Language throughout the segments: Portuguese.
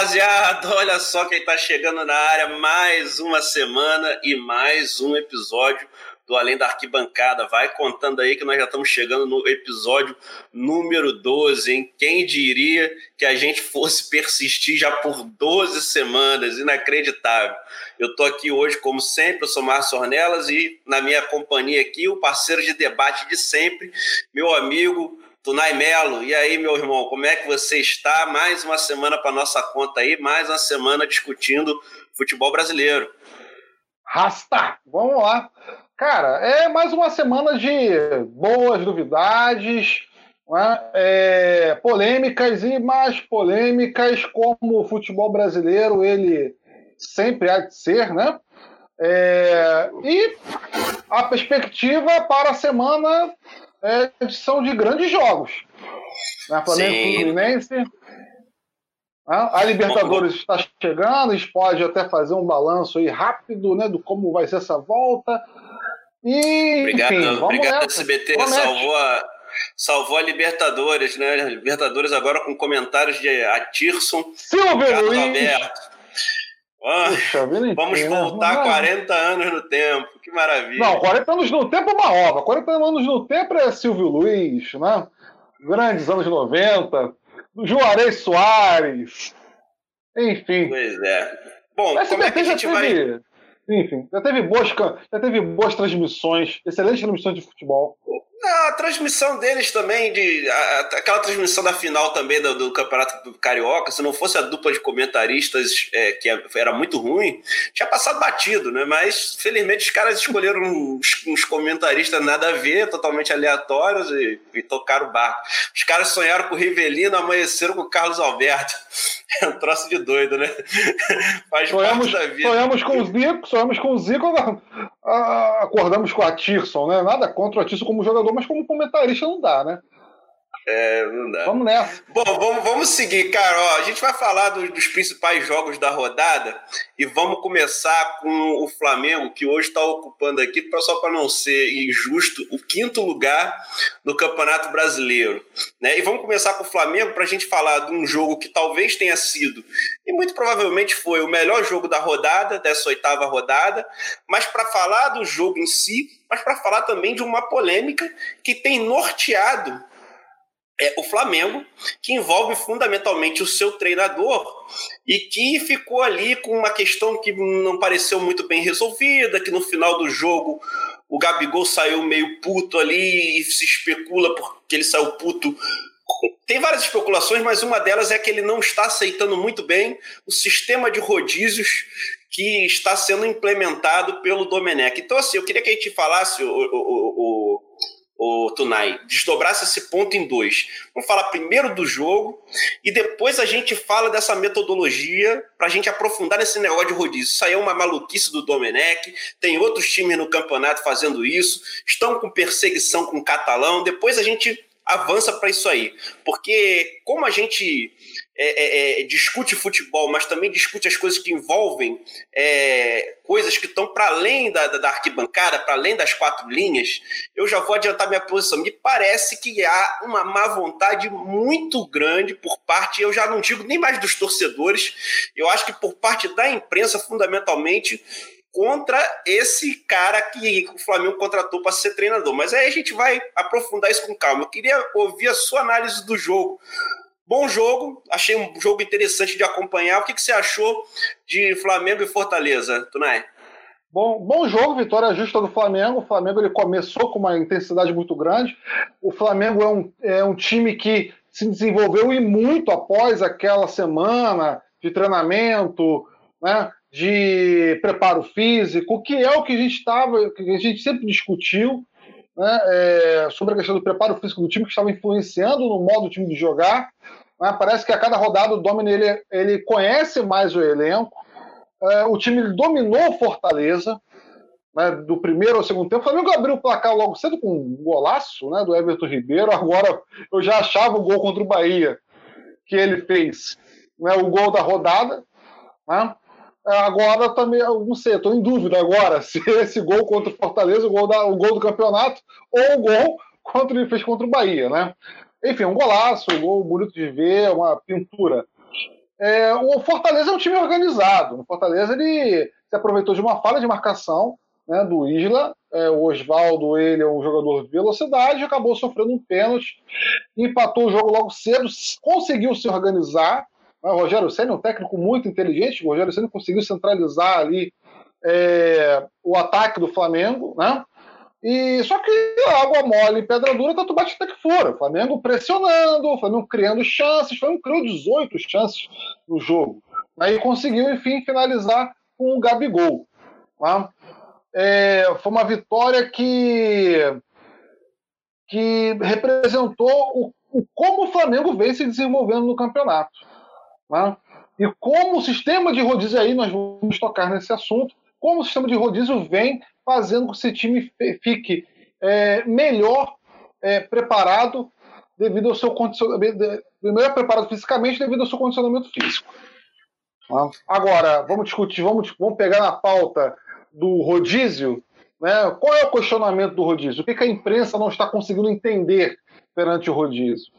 rapaziada! Olha só quem está chegando na área. Mais uma semana e mais um episódio do Além da Arquibancada. Vai contando aí que nós já estamos chegando no episódio número 12, hein? Quem diria que a gente fosse persistir já por 12 semanas? Inacreditável. Eu tô aqui hoje, como sempre, eu sou Márcio Ornelas e na minha companhia aqui, o parceiro de debate de sempre, meu amigo Tunai Melo, e aí, meu irmão, como é que você está? Mais uma semana para nossa conta aí, mais uma semana discutindo futebol brasileiro. Rasta! Vamos lá. Cara, é mais uma semana de boas novidades, né? é, polêmicas e mais polêmicas, como o futebol brasileiro ele sempre há de ser, né? É, e a perspectiva para a semana é, são de grandes jogos. Né? Flamengo Sim. Fluminense. Né? A Libertadores está chegando, a gente pode até fazer um balanço aí rápido né, do como vai ser essa volta. E, obrigado, enfim, obrigado SBT, salvou a, salvou a Libertadores, né? Libertadores agora com comentários de Atirson, Silvio Luiz. Alberto. Ah, Puxa, vamos voltar não, 40 anos no tempo, que maravilha. Não, 40 anos no tempo é uma obra. 40 anos no tempo é Silvio Luiz, né? Grandes anos 90, Juarez Soares, enfim. Pois é. Bom, como é que a gente teve, vai... Enfim, já teve, boas, já teve boas transmissões, excelentes transmissões de futebol. A transmissão deles também, de, a, aquela transmissão da final também do, do, Campeonato Carioca, se não fosse a dupla de comentaristas, é, que é, era muito ruim, tinha passado batido, né? Mas felizmente os caras escolheram uns, uns comentaristas nada a ver, totalmente aleatórios e, e tocaram o barco. Os caras sonharam com o Rivelino, amanheceram com o Carlos Alberto. É um troço de doido, né? Faz sonhamos, parte da vida. Sonhamos com o Zico, sonhamos com o Zico, acordamos com a Tirson, né? Nada contra o Tirson como jogador, mas como comentarista não dá, né? É, não dá. Vamos nessa. Bom, vamos, vamos seguir, cara. Ó, a gente vai falar do, dos principais jogos da rodada e vamos começar com o Flamengo, que hoje está ocupando aqui, só para não ser injusto, o quinto lugar no Campeonato Brasileiro. Né? E vamos começar com o Flamengo para a gente falar de um jogo que talvez tenha sido, e muito provavelmente foi, o melhor jogo da rodada, dessa oitava rodada, mas para falar do jogo em si, mas para falar também de uma polêmica que tem norteado é o Flamengo, que envolve fundamentalmente o seu treinador e que ficou ali com uma questão que não pareceu muito bem resolvida, que no final do jogo o Gabigol saiu meio puto ali e se especula porque ele saiu puto. Tem várias especulações, mas uma delas é que ele não está aceitando muito bem o sistema de rodízios que está sendo implementado pelo Domenech. Então, assim, eu queria que a gente falasse, o, o, o o Tunai, desdobrasse esse ponto em dois. Vamos falar primeiro do jogo e depois a gente fala dessa metodologia para a gente aprofundar nesse negócio de rodízio. Isso aí é uma maluquice do Domenech, tem outros times no campeonato fazendo isso, estão com perseguição com o catalão. Depois a gente avança para isso aí, porque como a gente é, é, é, discute futebol, mas também discute as coisas que envolvem é, coisas que estão para além da, da, arquibancada, para além das quatro linhas, eu já vou adiantar minha posição. Me parece que há uma má vontade muito grande por parte, eu já não digo nem mais dos torcedores, eu acho que por parte da imprensa, fundamentalmente, contra esse cara que o Flamengo contratou para ser treinador. Mas aí a gente vai aprofundar isso com calma. Eu queria ouvir a sua análise do jogo. Bom jogo, achei um jogo interessante de acompanhar. O que, que você achou de Flamengo e Fortaleza, Tunai? Bom, bom jogo, vitória justa do Flamengo. O Flamengo ele começou com uma intensidade muito grande. O Flamengo é um, é um time que se desenvolveu e muito após aquela semana de treinamento, né, de preparo físico, que é o que a gente estava, que a gente sempre discutiu, né, é, sobre a questão do preparo físico do time que estava influenciando no modo do time de jogar. Né? Parece que a cada rodada o Domini ele, ele conhece mais o elenco. É, o time dominou Fortaleza né, do primeiro ao segundo tempo. O Flamengo abriu o placar logo cedo com um golaço né, do Everton Ribeiro. Agora eu já achava o gol contra o Bahia que ele fez, né, o gol da rodada. Né? Agora também, não sei, estou em dúvida agora se esse gol contra o Fortaleza, o gol, da, o gol do campeonato, ou o gol contra ele fez contra o Bahia, né? Enfim, um golaço, um gol bonito de ver, uma pintura. É, o Fortaleza é um time organizado. O Fortaleza ele se aproveitou de uma falha de marcação né, do Isla. É, o Oswaldo, ele é um jogador de velocidade, acabou sofrendo um pênalti, empatou o jogo logo cedo, conseguiu se organizar. Né, o Rogério Senna é um técnico muito inteligente, o Rogério Senna conseguiu centralizar ali é, o ataque do Flamengo, né? E só que água mole pedra dura, tanto bate até que fora. O Flamengo pressionando, o Flamengo criando chances, o Flamengo criou 18 chances no jogo. Aí conseguiu, enfim, finalizar com o Gabigol. Tá? É, foi uma vitória que, que representou o, o, como o Flamengo vem se desenvolvendo no campeonato. Tá? E como o sistema de rodízio aí, nós vamos tocar nesse assunto, como o sistema de rodízio vem fazendo com que esse time fique é, melhor é, preparado devido ao seu condicionamento, melhor preparado fisicamente devido ao seu condicionamento físico. Agora, vamos discutir, vamos, vamos pegar na pauta do rodízio. Né? Qual é o questionamento do rodízio? O que, que a imprensa não está conseguindo entender perante o rodízio?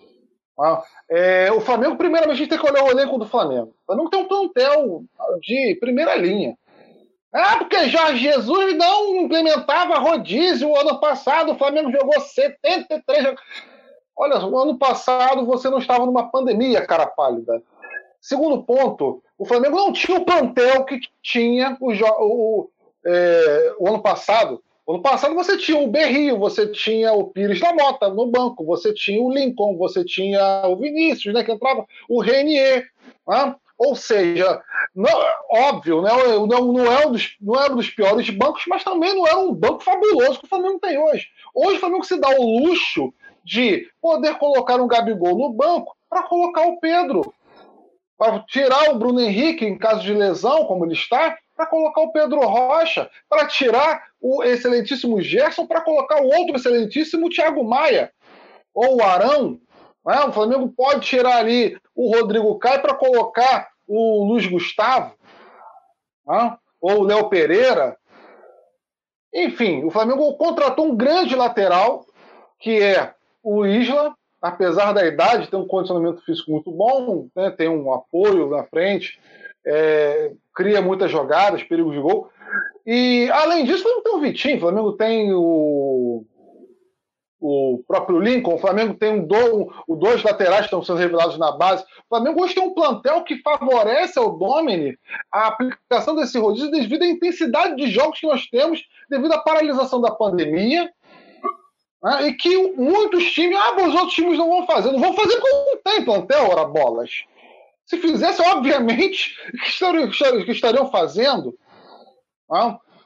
É, o Flamengo, primeiramente, a gente tem que olhar o elenco do Flamengo. O Flamengo tem um plantel de primeira linha. Ah, porque Jorge Jesus não implementava rodízio o ano passado, o Flamengo jogou 73. Olha, o ano passado você não estava numa pandemia, cara pálida. Segundo ponto, o Flamengo não tinha o plantel que tinha o, o, é, o ano passado. O ano passado você tinha o Berrio, você tinha o Pires da Mota no banco, você tinha o Lincoln, você tinha o Vinícius, né, que entrava, o Renier. Né? Ou seja, não, óbvio, né, não, não, é um dos, não era um dos piores bancos, mas também não era um banco fabuloso que o Flamengo tem hoje. Hoje o Flamengo se dá o luxo de poder colocar um Gabigol no banco para colocar o Pedro. Para tirar o Bruno Henrique em caso de lesão, como ele está, para colocar o Pedro Rocha, para tirar o excelentíssimo Gerson, para colocar o outro excelentíssimo Thiago Maia, ou o Arão. Né? O Flamengo pode tirar ali o Rodrigo Caio para colocar o Luiz Gustavo, né? ou o Léo Pereira. Enfim, o Flamengo contratou um grande lateral, que é o Isla, apesar da idade, tem um condicionamento físico muito bom, né? tem um apoio na frente, é, cria muitas jogadas, perigos de gol. E além disso, o Flamengo tem o Vitinho, o Flamengo tem o o próprio Lincoln, o Flamengo tem um do, o dois laterais estão sendo revelados na base. O Flamengo hoje tem um plantel que favorece ao Domini a aplicação desse rodízio devido à intensidade de jogos que nós temos, devido à paralisação da pandemia. Né, e que muitos times, ah, os outros times não vão fazer. Não vão fazer porque não tem plantel, ora bolas. Se fizesse, obviamente, que estariam, que estariam fazendo.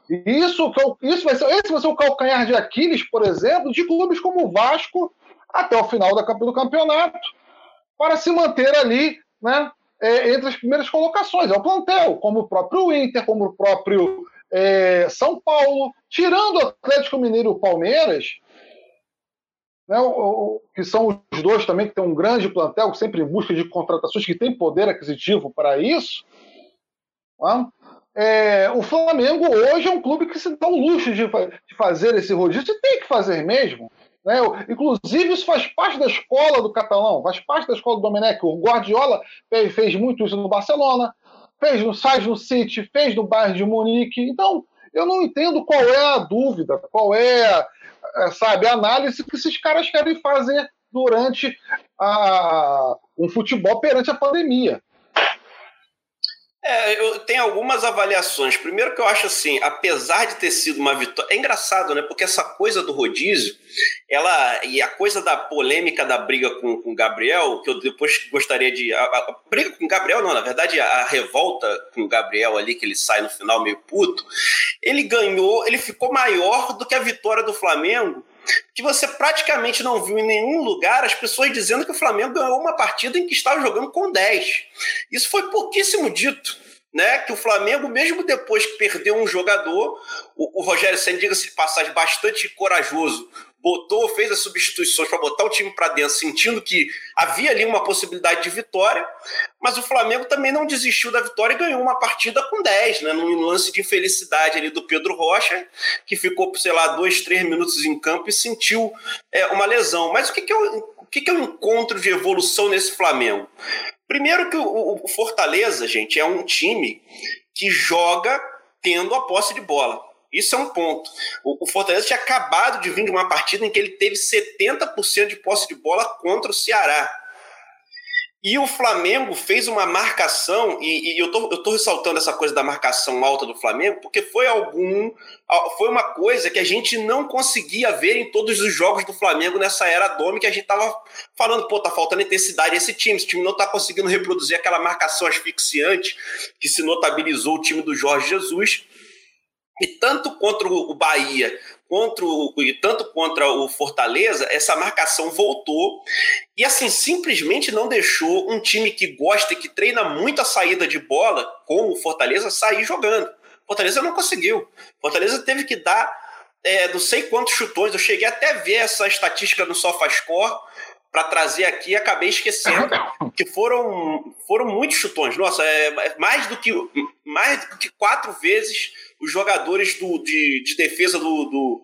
Né? Isso, isso vai ser, esse vai ser o calcanhar de Aquiles, por exemplo, de clubes como o Vasco até o final do campeonato, para se manter ali né, é, entre as primeiras colocações. É o plantel, como o próprio Inter, como o próprio é, São Paulo, tirando o Atlético Mineiro e o Palmeiras, né, o, o, que são os dois também que têm um grande plantel, sempre em busca de contratações que têm poder aquisitivo para isso. Né? É, o Flamengo hoje é um clube que se dá o luxo de, de fazer esse rodízio, e tem que fazer mesmo. Né? Inclusive, isso faz parte da escola do catalão, faz parte da escola do Domenech. O Guardiola fez, muito isso no Barcelona, fez no Sais no City, fez no Bayern de Munique. Então, eu não entendo qual é a dúvida, qual é, é sabe, a análise que esses caras querem fazer durante a, um futebol perante a pandemia. É, eu tenho algumas avaliações. Primeiro que eu acho assim, apesar de ter sido uma vitória, é engraçado, né? Porque essa coisa do rodízio, ela e a coisa da polêmica da briga com o Gabriel, que eu depois gostaria de a, a, briga com o Gabriel não, na verdade a, a, revolta com o Gabriel ali que ele sai no final meio puto, ele ganhou, ele ficou maior do que a vitória do Flamengo que você praticamente não viu em nenhum lugar as pessoas dizendo que o Flamengo ganhou uma partida em que estava jogando com 10. Isso foi pouquíssimo dito. Né, que o Flamengo, mesmo depois que perdeu um jogador, o, o Rogério Senna, diga-se de passagem, bastante corajoso, botou, fez as substituições para botar o time para dentro, sentindo que havia ali uma possibilidade de vitória, mas o Flamengo também não desistiu da vitória e ganhou uma partida com 10, né, num lance de infelicidade ali do Pedro Rocha, que ficou, sei lá, dois, três minutos em campo e sentiu é, uma lesão. Mas o que, que, é o, o que, que é o encontro de evolução nesse Flamengo? Primeiro que o, o Fortaleza, gente, é um time que joga tendo a posse de bola. Isso é um ponto. O, Fortaleza tinha acabado de vir de uma partida em que ele teve 70% de posse de bola contra o Ceará. E o Flamengo fez uma marcação, e, e eu, tô, tô ressaltando essa coisa da marcação alta do Flamengo, porque foi algum. Foi uma coisa que a gente não conseguia ver em todos os jogos do Flamengo nessa era Domi, que a gente tava falando, pô, tá faltando intensidade esse time. Esse time não tá conseguindo reproduzir aquela marcação asfixiante que se notabilizou o time do Jorge Jesus. E tanto contra o Bahia contra o, tanto contra o Fortaleza, essa marcação voltou e assim simplesmente não deixou um time que gosta e que treina muito a saída de bola, como o Fortaleza, sair jogando. Fortaleza não conseguiu. Fortaleza teve que dar é, não sei quantos chutões. Eu cheguei até a ver essa estatística no SofaScore para trazer aqui e acabei esquecendo que foram, foram muitos chutões. Nossa, é mais do que mais do que quatro vezes os jogadores do, de, de defesa do, do,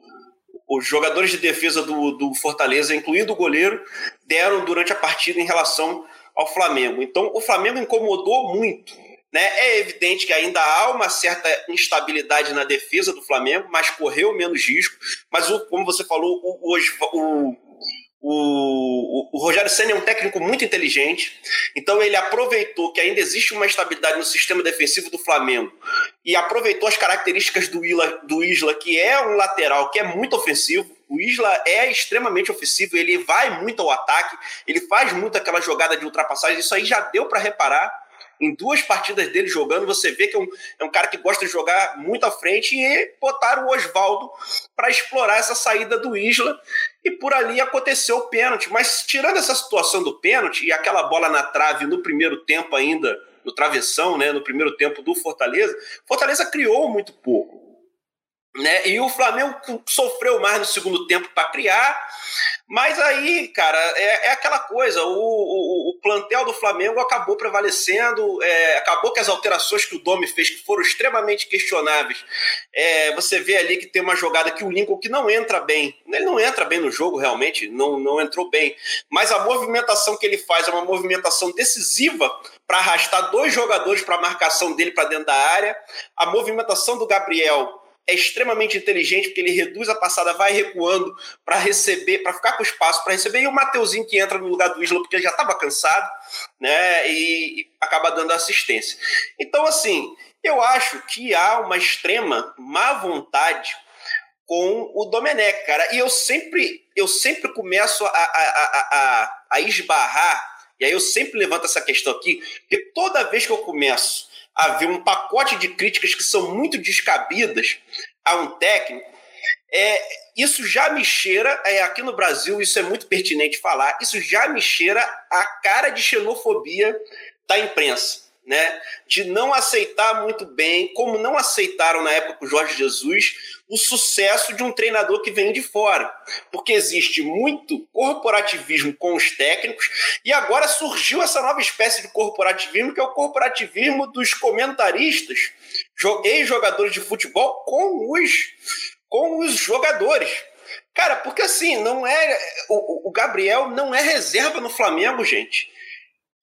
Os jogadores de defesa do, do Fortaleza, incluindo o goleiro, deram durante a partida em relação ao Flamengo. Então, o Flamengo incomodou muito. Né? É evidente que ainda há uma certa instabilidade na defesa do Flamengo, mas correu menos risco. Mas, o, como você falou, o, o, o, o, Rogério Senna é um técnico muito inteligente, então ele aproveitou que ainda existe uma estabilidade no sistema defensivo do Flamengo e aproveitou as características do, Isla, do Isla, que é um lateral que é muito ofensivo. O Isla é extremamente ofensivo, ele vai muito ao ataque, ele faz muito aquela jogada de ultrapassagem, isso aí já deu para reparar em duas partidas dele jogando, você vê que é um, é um cara que gosta de jogar muito à frente e botaram o Oswaldo para explorar essa saída do Isla e por ali aconteceu o pênalti. Mas tirando essa situação do pênalti e aquela bola na trave no primeiro tempo ainda, no travessão, né, no primeiro tempo do Fortaleza, Fortaleza criou muito pouco. Né? E o Flamengo sofreu mais no segundo tempo para criar, mas aí, cara, é, é aquela coisa: o, o, o, plantel do Flamengo acabou prevalecendo, é, acabou que as alterações que o Domi fez, que foram extremamente questionáveis. É, você vê ali que tem uma jogada que o Lincoln que não entra bem. Ele não entra bem no jogo, realmente, não, não entrou bem. Mas a movimentação que ele faz é uma movimentação decisiva para arrastar dois jogadores para a marcação dele para dentro da área. A movimentação do Gabriel é extremamente inteligente, porque ele reduz a passada, vai recuando para receber, para ficar com espaço para receber, e o Mateuzinho que entra no lugar do Isla, porque ele já estava cansado, né? E, e acaba dando assistência. Então, assim, eu acho que há uma extrema má vontade com o Domenech, cara. E eu sempre, eu sempre começo a, a, a, a, a esbarrar, e aí eu sempre levanto essa questão aqui, porque toda vez que eu começo haver um pacote de críticas que são muito descabidas a um técnico, é, isso já me cheira, é, aqui no Brasil isso é muito pertinente falar, isso já me cheira a cara de xenofobia da imprensa né, de não aceitar muito bem, como não aceitaram na época com o Jorge Jesus, o sucesso de um treinador que vem de fora. Porque existe muito corporativismo com os técnicos e agora surgiu essa nova espécie de corporativismo, que é o corporativismo dos comentaristas, ex-jogadores de futebol com os, com os jogadores. Cara, porque assim, não é. O, o Gabriel não é reserva no Flamengo, gente.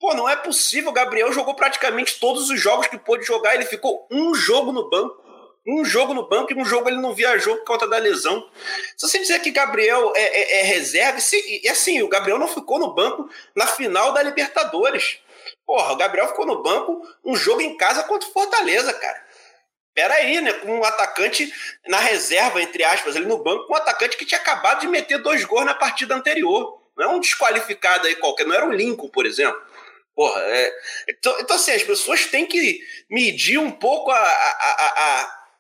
Pô, não é possível. O Gabriel jogou praticamente todos os jogos que pôde jogar. Ele ficou um jogo no banco. Um jogo no banco e um jogo ele não viajou por conta da lesão. Se você dizer que Gabriel é, é, é reserva, e, assim, o Gabriel não ficou no banco na final da Libertadores. Porra, o Gabriel ficou no banco um jogo em casa contra o Fortaleza, cara. Pera aí, né? Com um atacante na reserva, entre aspas, ali no banco, com um atacante que tinha acabado de meter dois gols na partida anterior. Não é um desqualificado aí qualquer, não era o Lincoln, por exemplo. Porra, é... então, então, assim, as pessoas têm que medir um pouco a, a,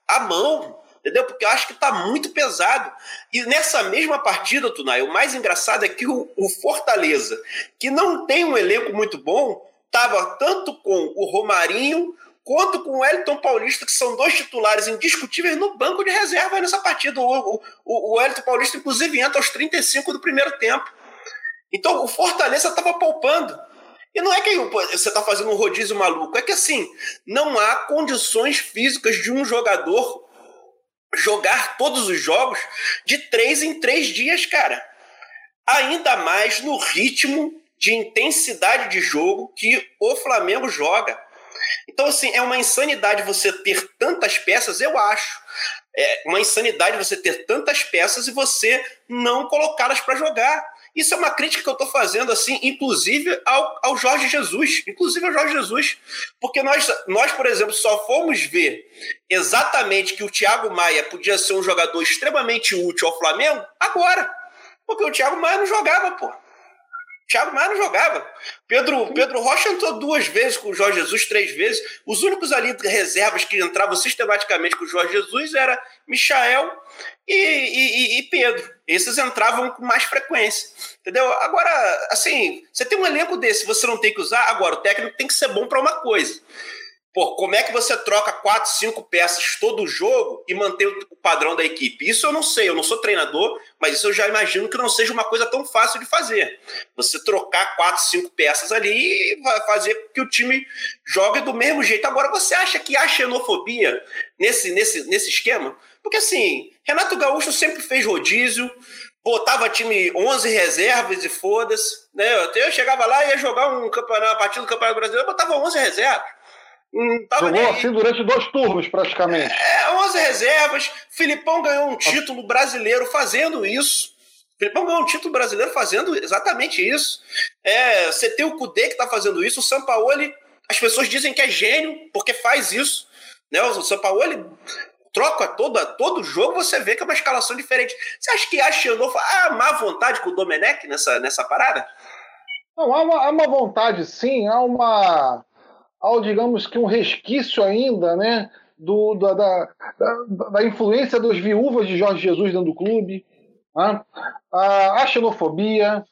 a, a mão, entendeu? Porque eu acho que tá muito pesado. E nessa mesma partida, Tunai, o mais engraçado é que o, o Fortaleza, que não tem um elenco muito bom, tava tanto com o Romarinho quanto com o Wellington Paulista, que são dois titulares indiscutíveis no banco de reserva nessa partida. O, o, o Wellington Paulista, inclusive, entra aos 35 do primeiro tempo. Então o Fortaleza estava poupando. E não é que você está fazendo um rodízio maluco, é que assim, não há condições físicas de um jogador jogar todos os jogos de três em três dias, cara. Ainda mais no ritmo de intensidade de jogo que o Flamengo joga. Então, assim, é uma insanidade você ter tantas peças, eu acho. É uma insanidade você ter tantas peças e você não colocá-las para jogar. Isso é uma crítica que eu estou fazendo, assim, inclusive ao, ao Jorge Jesus. Inclusive ao Jorge Jesus. Porque nós, nós, por exemplo, só fomos ver exatamente que o Thiago Maia podia ser um jogador extremamente útil ao Flamengo agora. Porque o Thiago Maia não jogava, pô. Thiago Maia não jogava. Pedro, Pedro Rocha entrou duas vezes com o Jorge Jesus, três vezes. Os únicos ali reservas que entravam sistematicamente com o Jorge Jesus era Michael e, e, e, Pedro. Esses entravam com mais frequência. Entendeu? Agora, assim, você tem um elenco desse, você não tem que usar. Agora, o técnico tem que ser bom para uma coisa. Pô, como é que você troca quatro, cinco peças todo jogo e mantém o padrão da equipe? Isso eu não sei, eu não sou treinador, mas isso eu já imagino que não seja uma coisa tão fácil de fazer. Você trocar quatro, cinco peças ali e fazer que o time jogue do mesmo jeito. Agora, você acha que há xenofobia nesse, nesse, nesse esquema? Porque assim, Renato Gaúcho sempre fez rodízio, botava time 11 reservas e foda-se. Né? Eu chegava lá e ia jogar um campeonato, uma partida do Campeonato Brasileiro, botava 11 reservas. Jogou assim durante dois turnos, praticamente. É, 11 reservas. Filipão ganhou um título brasileiro fazendo isso. Filipão ganhou um título brasileiro fazendo exatamente isso. É, você tem o Cudê que está fazendo isso. O Sampaoli, as pessoas dizem que é gênio porque faz isso. Né? O Sampaoli troca todo, todo jogo, você vê que é uma escalação diferente. Você acha que a Xenofa há má vontade com o Domenech nessa, nessa parada? Não, há uma, há uma vontade, sim. Há uma ao, digamos que, um resquício ainda né, do, da, da, da, influência dos viúvas de Jorge Jesus dentro do clube, né, a, a xenofobia,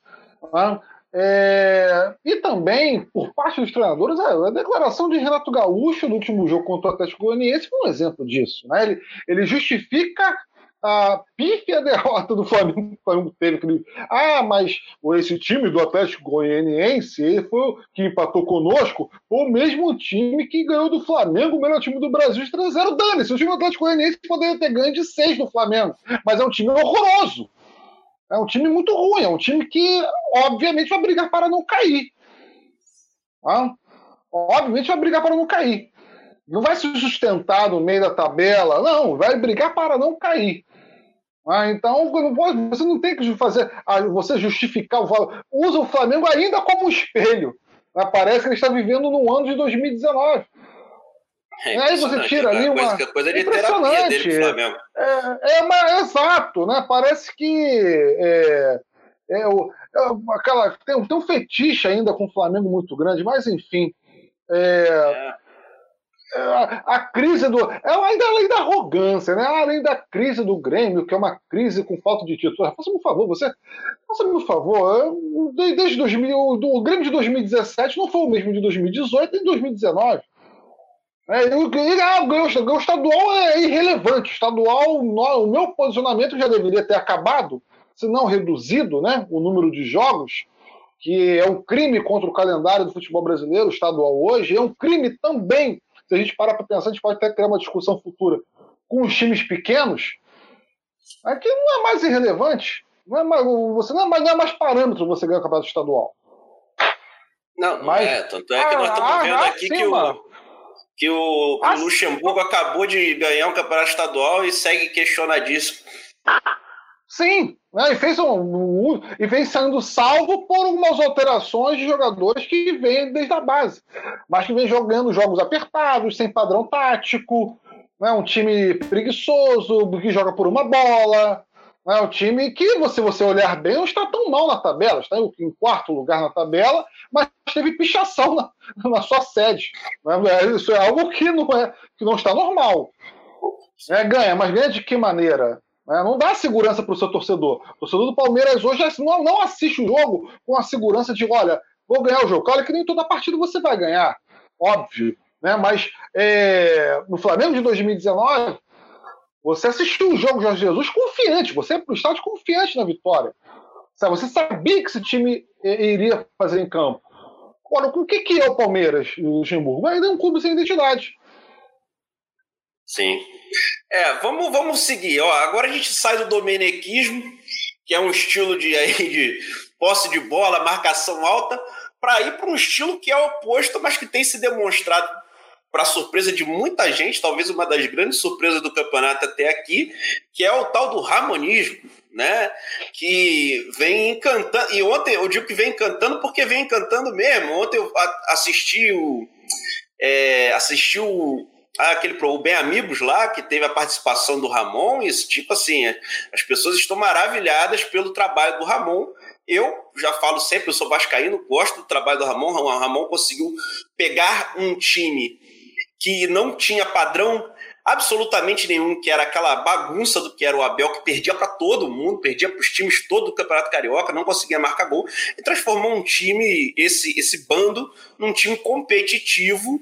né, é, e também, por parte dos treinadores, a, declaração de Renato Gaúcho no último jogo contra o Atlético Goianiense foi um exemplo disso. Né? Ele, ele justifica a pífia derrota do Flamengo, o Flamengo teve aquele. Ah, mas esse time do Atlético Goianiense ele foi que empatou conosco, foi o mesmo time que ganhou do Flamengo, o melhor time do Brasil, de 3x0. Dane-se, o time do Atlético Goianiense poderia ter ganho de 6 do Flamengo, mas é um time horroroso. É um time muito ruim, é um time que, obviamente, vai brigar para não cair. Ah? Obviamente, vai brigar para não cair. Não vai se sustentar no meio da tabela, não, vai brigar para não cair. Ah, então você não tem que fazer, você justificar o valor. Usa o Flamengo ainda como espelho. Ah, parece que ele está vivendo no ano de 2019. É Aí você tira ali uma. Coisa, coisa de terapia dele Flamengo. É, é, uma, exato, né? Parece que é, é, o, é aquela, tem, tem um fetiche ainda com o Flamengo muito grande, mas enfim. É, é a, crise do. É ainda além da arrogância, né? além da crise do Grêmio, que é uma crise com falta de título. Faça-me um favor, você. Faça-me um favor. Desde 2000, o Grêmio de 2017 não foi o mesmo de 2018 nem de 2019. É, eu, ah, o estadual é irrelevante. Estadual, o meu posicionamento já deveria ter acabado, se não reduzido, né? O número de jogos, que é um crime contra o calendário do futebol brasileiro, estadual hoje, é um crime também se a gente parar para pensar, a gente pode até criar uma discussão futura com os times pequenos, aqui não é mais irrelevante. Não é mais, você não é mais, não é mais parâmetro você ganhar o campeonato estadual. Não, não Mas, é. Tanto é que nós estamos ah, vendo ah, aqui que o, que o, o Luxemburgo acabou de ganhar um campeonato estadual e segue questionadíssimo. Sim, né? e, fez um, um, e vem sendo salvo por algumas alterações de jogadores que vêm desde a base, mas que vem jogando jogos apertados, sem padrão tático, né? um time preguiçoso, que joga por uma bola, né? um time que, se você olhar bem, não está tão mal na tabela, está em quarto lugar na tabela, mas teve pichação na, na sua sede. Né? Isso é algo que não, é, que não está normal. É, ganha, mas ganha de que maneira? Né? Não dá segurança para o seu torcedor. O torcedor do Palmeiras hoje não, assiste o jogo com a segurança de, olha, vou ganhar o jogo. Olha que nem toda partida você vai ganhar, óbvio. Né? Mas é, no Flamengo de 2019, você assistiu o jogo Jorge Jesus confiante, você é para o estádio confiante na vitória. Você sabia que esse time iria fazer em campo. Agora, o que, que é o Palmeiras, o Luxemburgo? Ainda é um clube sem identidade. Sim. É, vamos, vamos seguir. Ó, agora a gente sai do domenequismo, que é um estilo de, aí, de, posse de bola, marcação alta, para ir para um estilo que é oposto, mas que tem se demonstrado para surpresa de muita gente, talvez uma das grandes surpresas do campeonato até aqui, que é o tal do Ramonismo, né? Que vem encantando. E ontem eu digo que vem encantando porque vem encantando mesmo. Ontem eu assisti o. É, assisti o, aquele o Bem Amigos lá, que teve a participação do Ramon, e tipo assim, as pessoas estão maravilhadas pelo trabalho do Ramon. Eu já falo sempre, eu sou vascaíno, gosto do trabalho do Ramon. O Ramon conseguiu pegar um time que não tinha padrão absolutamente nenhum, que era aquela bagunça do que era o Abel, que perdia para todo mundo, perdia para os times todo do Campeonato Carioca, não conseguia marcar gol, e transformou um time, esse, esse bando, num time competitivo,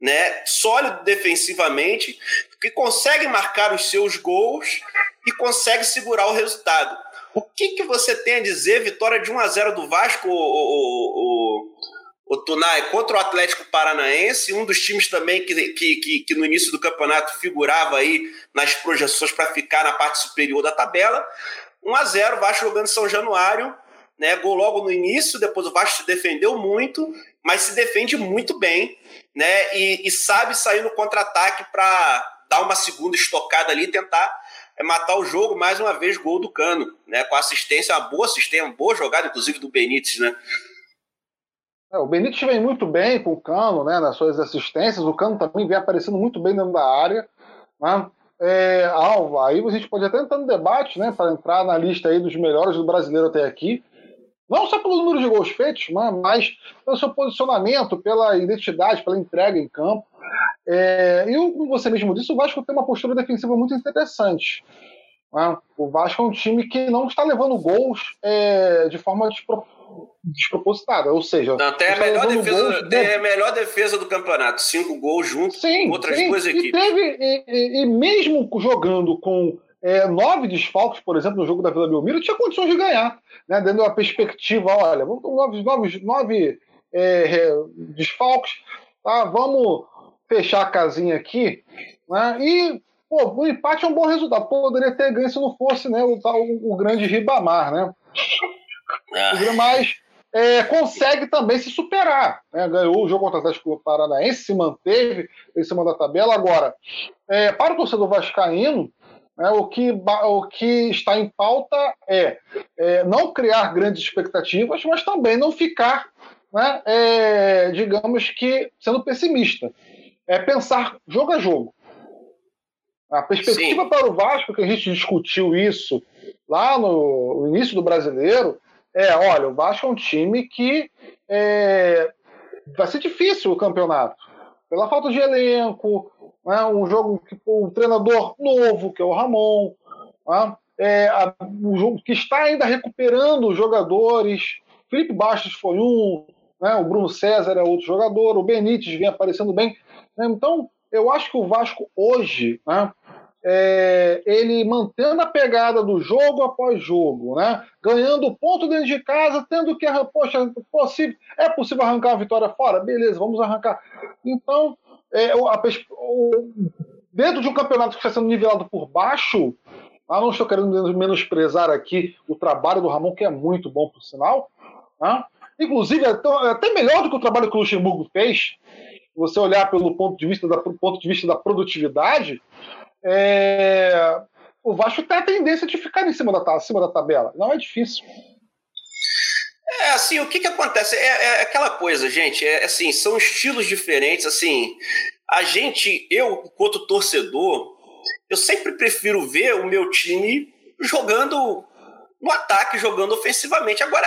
né, sólido defensivamente, que consegue marcar os seus gols e consegue segurar o resultado. O que, que você tem a dizer, vitória de 1 a 0 do Vasco, o, o, o, o Tunai, contra o Atlético Paranaense, um dos times também que, que, que, que no início do campeonato figurava aí nas projeções para ficar na parte superior da tabela. 1 a 0 Vasco jogando São Januário, né? Gol logo no início, depois o Vasco se defendeu muito, mas se defende muito bem, né? E, e sabe sair no contra-ataque para dar uma segunda estocada ali e tentar é, matar o jogo mais uma vez gol do Cano, né? Com assistência, uma boa assistência, uma boa jogada inclusive do Benítez, né? É, o Benítez vem muito bem com o Cano, né? Nas suas assistências, o Cano também vem aparecendo muito bem dentro da área, né? É, Alva, aí a gente pode até entrar no debate, né, para entrar na lista aí dos melhores do brasileiro até aqui. Não só pelo número de gols feitos, mas pelo seu posicionamento, pela identidade, pela entrega em campo. É, e como você mesmo disse, o Vasco tem uma postura defensiva muito interessante. Né? O Vasco é um time que não está levando gols é, de forma despropositada, ou seja, não, tem, a melhor defesa, tem a melhor defesa do campeonato, cinco gols juntos com outras sim. duas equipes. E, teve, e, e, e mesmo jogando com é, nove desfalques, por exemplo, no jogo da Vila Belmiro, tinha condições de ganhar, né? dando uma perspectiva, olha, vamos nove, nove, nove é, desfalques, tá? vamos fechar a casinha aqui, né? e pô, o empate é um bom resultado, poderia ter ganho se não fosse né, o, o, o grande Ribamar, né? Ah. Mas é, consegue também se superar. Né? Ganhou o jogo contra o Atlético Paranaense, se manteve em cima da tabela. Agora, é, para o torcedor vascaíno, né, o, que, o que está em pauta é, é, não criar grandes expectativas, mas também não ficar, né, é, digamos que, sendo pessimista. É pensar jogo a jogo. A perspectiva Sim. para o Vasco, que a gente discutiu isso lá no, início do brasileiro, é: olha, o Vasco é um time que é, vai ser difícil o campeonato. Pela falta de elenco, né, um jogo que um treinador novo, que é o Ramon, né, é, a, um jogo que está ainda recuperando os jogadores. Felipe Bastos foi um, né, o Bruno César é outro jogador, o Benítez vem aparecendo bem. Então, eu acho que o Vasco hoje, né, é, ele mantendo a pegada do jogo após jogo, né? ganhando ponto dentro de casa, tendo que, poxa, possível, é possível arrancar uma vitória fora? Beleza, vamos arrancar. Então, é, a, o, dentro de um campeonato que está sendo nivelado por baixo, ah, não estou querendo menosprezar aqui o trabalho do Ramon, que é muito bom, por sinal. Né? Inclusive, é, é até melhor do que o trabalho que o Luxemburgo fez. Se você olhar pelo ponto de vista da, ponto de vista da produtividade, é, o Vasco tem a tendência de ficar em cima da, acima da tabela. Não é difícil. É, assim, o que que acontece? É, é aquela coisa, gente, é assim, são estilos diferentes, assim, a gente, eu, enquanto torcedor, eu sempre prefiro ver o meu time jogando no ataque, jogando ofensivamente. Agora,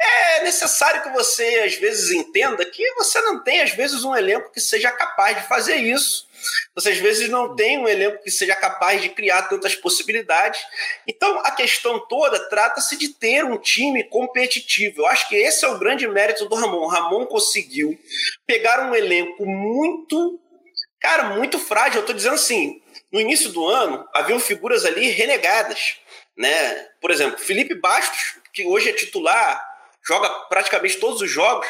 é necessário que você, às vezes, entenda que você não tem, às vezes, um elenco que seja capaz de fazer isso você às vezes não tem um elenco que seja capaz de criar tantas possibilidades. Então a questão toda trata-se de ter um time competitivo. Eu acho que esse é o grande mérito do Ramon. O Ramon conseguiu pegar um elenco muito, cara, muito frágil. Eu estou dizendo assim, no início do ano haviam figuras ali renegadas, né? Por exemplo, Felipe Bastos, que hoje é titular, joga praticamente todos os jogos,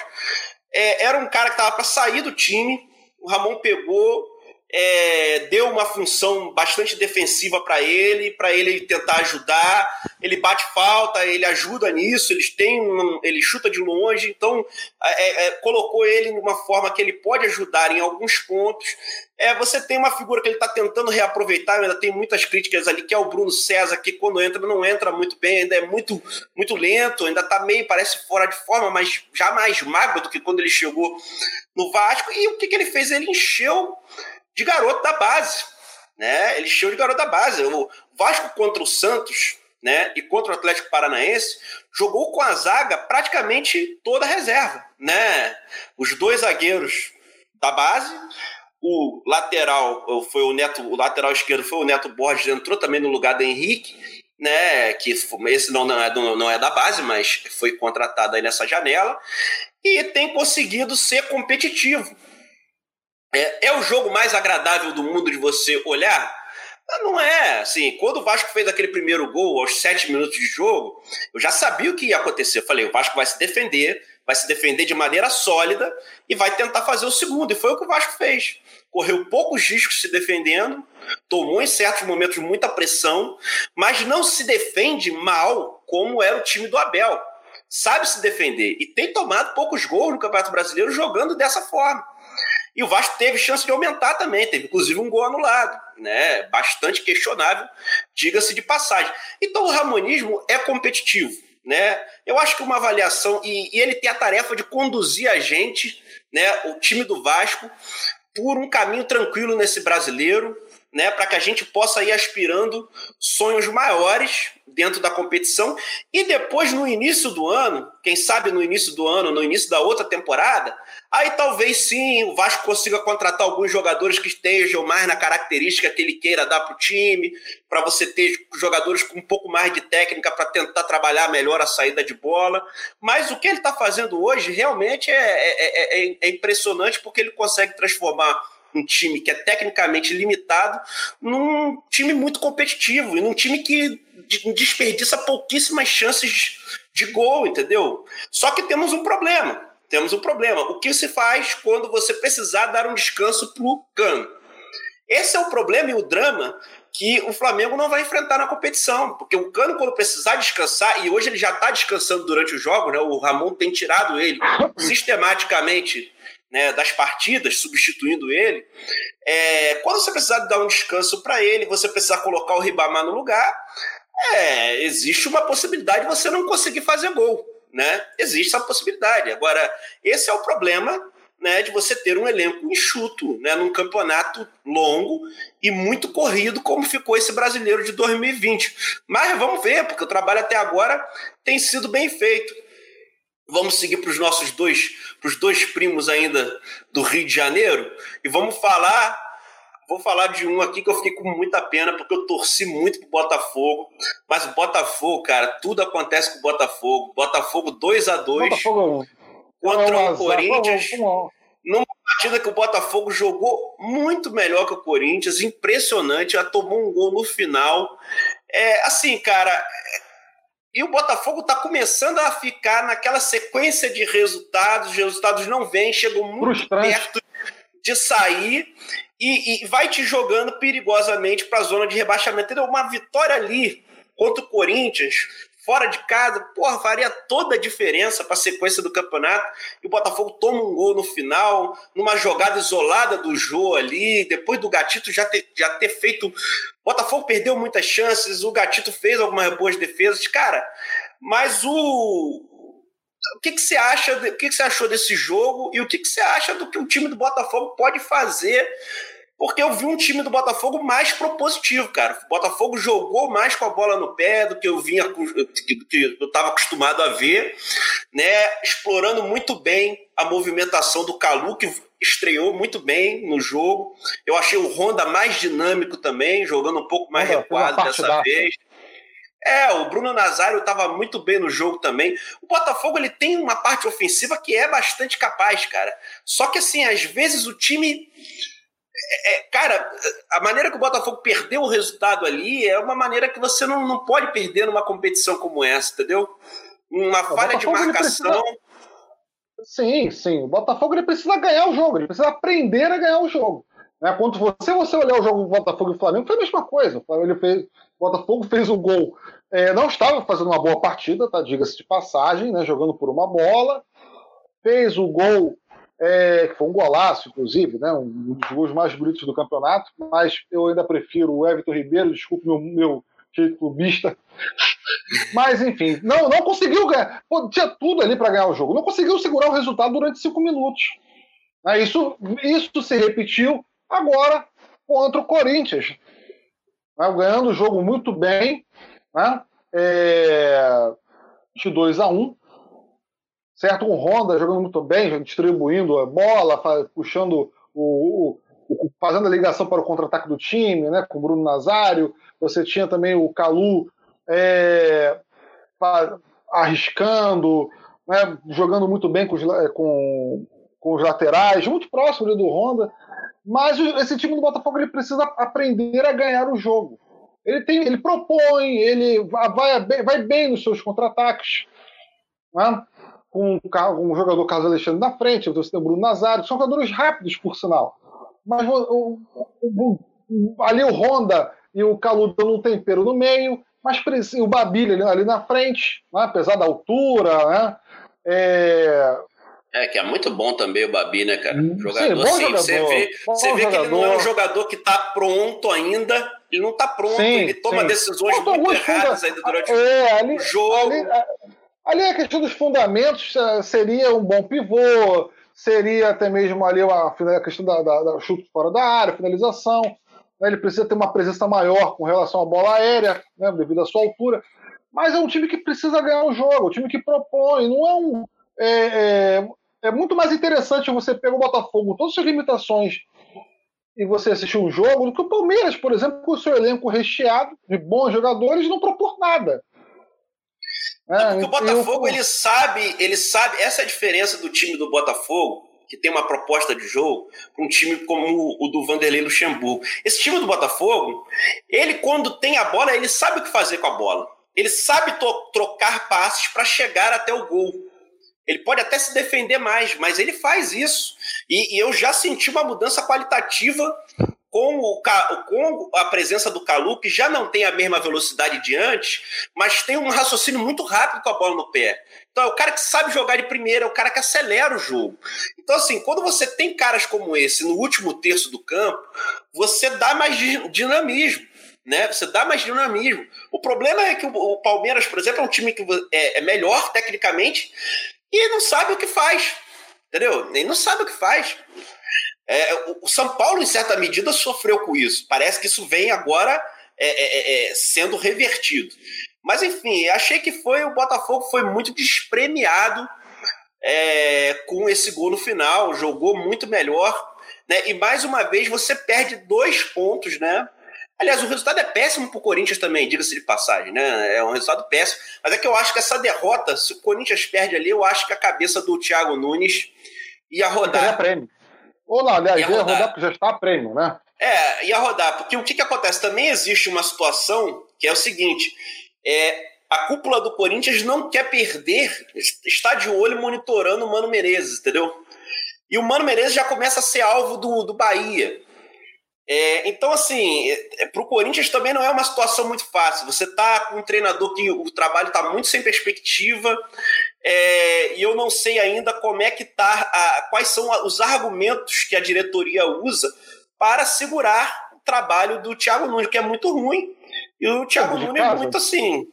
é, era um cara que estava para sair do time. O Ramon pegou, é, deu uma função bastante defensiva para ele, para ele tentar ajudar. Ele bate falta, ele ajuda nisso, eles têm um, ele chuta de longe, então é, é, colocou ele numa forma que ele pode ajudar em alguns pontos. É, você tem uma figura que ele está tentando reaproveitar, ainda tem muitas críticas ali, que é o Bruno César, que quando entra não entra muito bem, ainda é muito, muito lento, ainda está meio, parece fora de forma, mas já mais magro do que quando ele chegou no Vasco. E o que, que ele fez? Ele encheu de garoto da base. Né? Ele encheu de garoto da base. O Vasco contra o Santos né, e contra o Atlético Paranaense jogou com a zaga praticamente toda a reserva. Né? Os dois zagueiros da base, o lateral foi o Neto, o lateral esquerdo foi o Neto Borges, entrou também no lugar do Henrique, né? Que esse não, não, é, não é da base, mas foi contratado aí nessa janela e tem conseguido ser competitivo. É, é o jogo mais agradável do mundo de você olhar? Não é, assim, quando o Vasco fez aquele primeiro gol aos sete minutos de jogo, eu já sabia o que ia acontecer. Eu falei, o Vasco vai se defender, vai se defender de maneira sólida e vai tentar fazer o segundo. E foi o que o Vasco fez. Correu poucos riscos se defendendo, tomou em certos momentos muita pressão, mas não se defende mal como era o time do Abel. Sabe se defender e tem tomado poucos gols no Campeonato Brasileiro jogando dessa forma. E o Vasco teve chance de aumentar também, teve inclusive um gol anulado, né? Bastante questionável, diga-se de passagem. Então o Ramonismo é competitivo, né? Eu acho que uma avaliação e, e ele tem a tarefa de conduzir a gente, né? O time do Vasco por um caminho tranquilo nesse brasileiro, né, para que a gente possa ir aspirando sonhos maiores dentro da competição e depois no início do ano, quem sabe no início do ano, no início da outra temporada, aí talvez sim o Vasco consiga contratar alguns jogadores que estejam mais na característica que ele queira dar para o time, para você ter jogadores com um pouco mais de técnica para tentar trabalhar melhor a saída de bola. Mas o que ele está fazendo hoje realmente é, é, é, é impressionante porque ele consegue transformar um time que é tecnicamente limitado num time muito competitivo e num time que desperdiça pouquíssimas chances de gol, entendeu? Só que temos um problema. Temos um problema. O que se faz quando você precisar dar um descanso pro Cano? Esse é o problema e o drama que o Flamengo não vai enfrentar na competição, porque o Cano, quando precisar descansar, e hoje ele já está descansando durante o jogo, né? O Ramon tem tirado ele sistematicamente né, das partidas, substituindo ele, é, quando você precisar dar um descanso para ele, você precisar colocar o Ribamar no lugar, é, existe uma possibilidade de você não conseguir fazer gol. Né? Existe essa possibilidade. Agora, esse é o problema né, de você ter um elenco enxuto né, num campeonato longo e muito corrido, como ficou esse brasileiro de 2020. Mas vamos ver, porque o trabalho até agora tem sido bem feito. Vamos seguir para os nossos dois, pros dois primos ainda do Rio de Janeiro e vamos falar. Vou falar de um aqui que eu fiquei com muita pena, porque eu torci muito pro Botafogo. Mas o Botafogo, cara, tudo acontece com o Botafogo. Botafogo 2 a 2 Botafogo... contra o Corinthians. Numa partida que o Botafogo jogou muito melhor que o Corinthians, impressionante, já tomou um gol no final. É, assim, cara, e o Botafogo está começando a ficar naquela sequência de resultados, os resultados não vêm, chegam muito Frustrante. perto de sair e, e, vai te jogando perigosamente para a zona de rebaixamento. Uma vitória ali contra o Corinthians fora de casa, porra, faria toda a diferença para a sequência do campeonato. E o Botafogo toma um gol no final, numa jogada isolada do Jô ali, depois do Gatito já ter, já ter feito. O Botafogo perdeu muitas chances, o Gatito fez algumas boas defesas, cara. Mas o. O que, que você acha? O que, que você achou desse jogo e o que, que você acha do que o time do Botafogo pode fazer porque eu vi um time do Botafogo mais propositivo, cara. O Botafogo jogou mais com a bola no pé do que eu vinha que eu estava acostumado a ver, né? Explorando muito bem a movimentação do Calu, que estreou muito bem no jogo. Eu achei o Honda mais dinâmico também, jogando um pouco mais recuado dessa vez. É, o Bruno Nazário estava muito bem no jogo também. O Botafogo ele tem uma parte ofensiva que é bastante capaz, cara. Só que assim, às vezes o time é, é, cara, a maneira que o Botafogo perdeu o resultado ali é uma maneira que você não, não pode perder numa competição como essa, entendeu? Uma o falha Botafogo, de marcação. Precisa... Sim, sim. O Botafogo ele precisa ganhar o jogo, ele precisa aprender a ganhar o jogo. Né? Quando você, você olhar o jogo do Botafogo e Flamengo, foi a mesma coisa. O, Flamengo, fez, o Botafogo fez o gol. É, não estava fazendo uma boa partida, tá? diga-se de passagem, né? jogando por uma bola. Fez o gol, é, que foi um golaço, inclusive, né? um dos gols mais bonitos do campeonato, mas eu ainda prefiro o Everton Ribeiro, desculpe meu, meu jeito clubista. Mas, enfim, não, não conseguiu ganhar. Pô, tinha tudo ali para ganhar o jogo. Não conseguiu segurar o resultado durante cinco minutos. É, isso, isso se repetiu agora contra o Corinthians. Né, ganhando o jogo muito bem, né? É, de 2 a 1 um, certo? O Honda jogando muito bem, distribuindo a bola, puxando o, o, fazendo a ligação para o contra-ataque do time, né? Com o Bruno Nazário. Você tinha também o Calu é, arriscando, né? jogando muito bem com os, com, com os laterais, muito próximo do Honda. Mas esse time do Botafogo ele precisa aprender a ganhar o jogo. Ele, tem, ele propõe, ele vai, vai bem nos seus contra-ataques. Né? Com, com o jogador Carlos Alexandre na frente, você tem o Bruno Nazário, são jogadores rápidos, por sinal. Mas o, o, o, ali o Honda e o Calu dando um tempero no meio, mas o Babilha ali, ali na frente, né? apesar da altura, né? É, é, que é muito bom também o Babi, né, cara? Jogador, sim, assim, jogador. você vê, você vê que ele não é um jogador que tá pronto ainda, ele não tá pronto, sim, ele toma sim. decisões muito erradas ainda durante é, ali, o jogo. Ali, ali a questão dos fundamentos eh, seria um bom pivô, seria até mesmo ali a, questão da, da, da chute fora da área, finalização. Né? Ele precisa ter uma presença maior com relação à bola aérea, né? devido à sua altura. Mas é um time que precisa ganhar o jogo, um time que propõe, não é um. É, é, é muito mais interessante você pegar o Botafogo, todas as suas limitações, e você assistir um jogo, do que o Palmeiras, por exemplo, com o seu elenco recheado de bons jogadores, não propor nada. É, porque o Botafogo, eu... ele sabe, ele sabe, essa é a diferença do time do Botafogo, que tem uma proposta de jogo, para um time como o do Vanderlei Luxemburgo. Esse time do Botafogo, ele quando tem a bola, ele sabe o que fazer com a bola. Ele sabe trocar passes para chegar até o gol. Ele pode até se defender mais, mas ele faz isso. E, e eu já senti uma mudança qualitativa com, o, com a presença do Calu, que já não tem a mesma velocidade de antes, mas tem um raciocínio muito rápido com a bola no pé. Então é o cara que sabe jogar de primeira, é o cara que acelera o jogo. Então, assim, quando você tem caras como esse no último terço do campo, você dá mais dinamismo. Né? Você dá mais dinamismo. O problema é que o Palmeiras, por exemplo, é um time que é, é melhor tecnicamente, e não sabe o que faz. Entendeu? Ele não sabe o que faz. É, o São Paulo, em certa medida, sofreu com isso. Parece que isso vem agora é, é, é, é, sendo revertido. Mas, enfim, achei que foi o Botafogo foi muito despremiado é, com esse gol no final. Jogou muito melhor. Né? E, mais uma vez, você perde dois pontos, né? Aliás, o resultado é péssimo para o Corinthians também, diga-se de passagem, né? É um resultado péssimo. Mas é que eu acho que essa derrota, se o Corinthians perde ali, eu acho que a cabeça do Thiago Nunes ia rodar. Ia prêmio. Ou não, aliás, ia, ia rodar. rodar porque já está a prêmio, né? É, ia rodar. Porque o que, que acontece? Também existe uma situação que é o seguinte: é, a cúpula do Corinthians não quer perder, está de olho monitorando o Mano Menezes, entendeu? E o Mano Menezes já começa a ser alvo do, do Bahia. É, então, assim, é, é para o Corinthians também não é uma situação muito fácil. Você está com um treinador que o trabalho está muito sem perspectiva, é, e eu não sei ainda como é que tá, a, quais são os argumentos que a diretoria usa para segurar o trabalho do Thiago Nunes, que é muito ruim. E o Thiago Nunes é muito assim.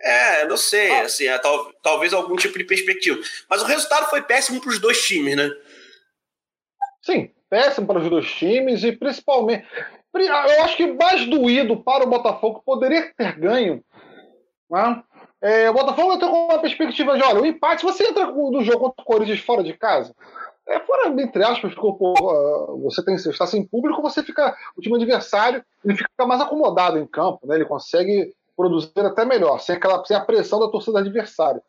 É, não sei, ah. assim, é, tal, talvez algum tipo de perspectiva. Mas o resultado foi péssimo para os dois times, né? Sim, péssimo para os dois times e principalmente. Eu acho que mais doído para o Botafogo poderia ter ganho. Né? É, o Botafogo entrou com uma perspectiva de: olha, o empate, você entra no jogo contra o Corinthians fora de casa, é fora, entre aspas, ficou, você tem, está sem público, você fica. O time adversário ele fica mais acomodado em campo, né? ele consegue produzir até melhor, sem, aquela, sem a pressão da torcida adversária.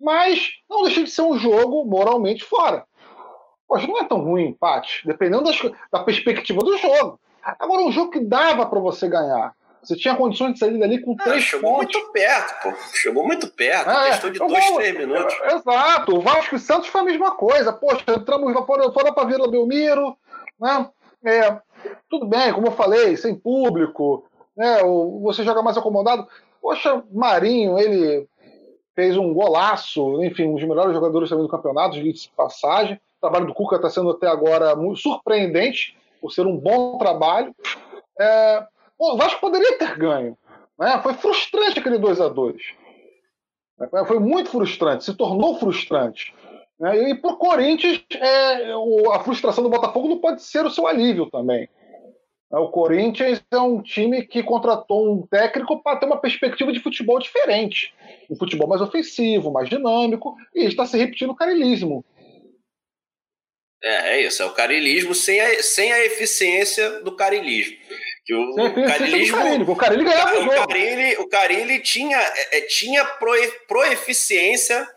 Mas não deixa de ser um jogo moralmente fora. Poxa, não é tão ruim empate, dependendo das, da perspectiva do jogo. Agora, um jogo que dava para você ganhar. Você tinha condições de sair dali com ah, três chegou pontos. muito perto, pô. Chegou muito perto. É, questão de dois, três minutos. Exato. O Vasco e Santos foi a mesma coisa. Poxa, entramos fora para Vila Belmiro, né? é, tudo bem, como eu falei, sem público, né? Você joga mais acomodado. Poxa, Marinho, ele fez um golaço, enfim, um dos melhores jogadores também do campeonato, de passagem. Trabalho do Cuca está sendo até agora muito surpreendente, por ser um bom trabalho. É, o Vasco poderia ter ganho. Né? Foi frustrante aquele 2 a 2 Foi muito frustrante, se tornou frustrante. Né? E para o Corinthians, é, a frustração do Botafogo não pode ser o seu alívio também. É, o Corinthians é um time que contratou um técnico para ter uma perspectiva de futebol diferente. Um futebol mais ofensivo, mais dinâmico, e está se repetindo o carilismo. É, é isso, é o carilismo sem a, sem a eficiência do carilismo. Que o, o carilismo, o Carilli ganhava o, o Carilli, o Carilli tinha, é, é tinha pro, proeficiência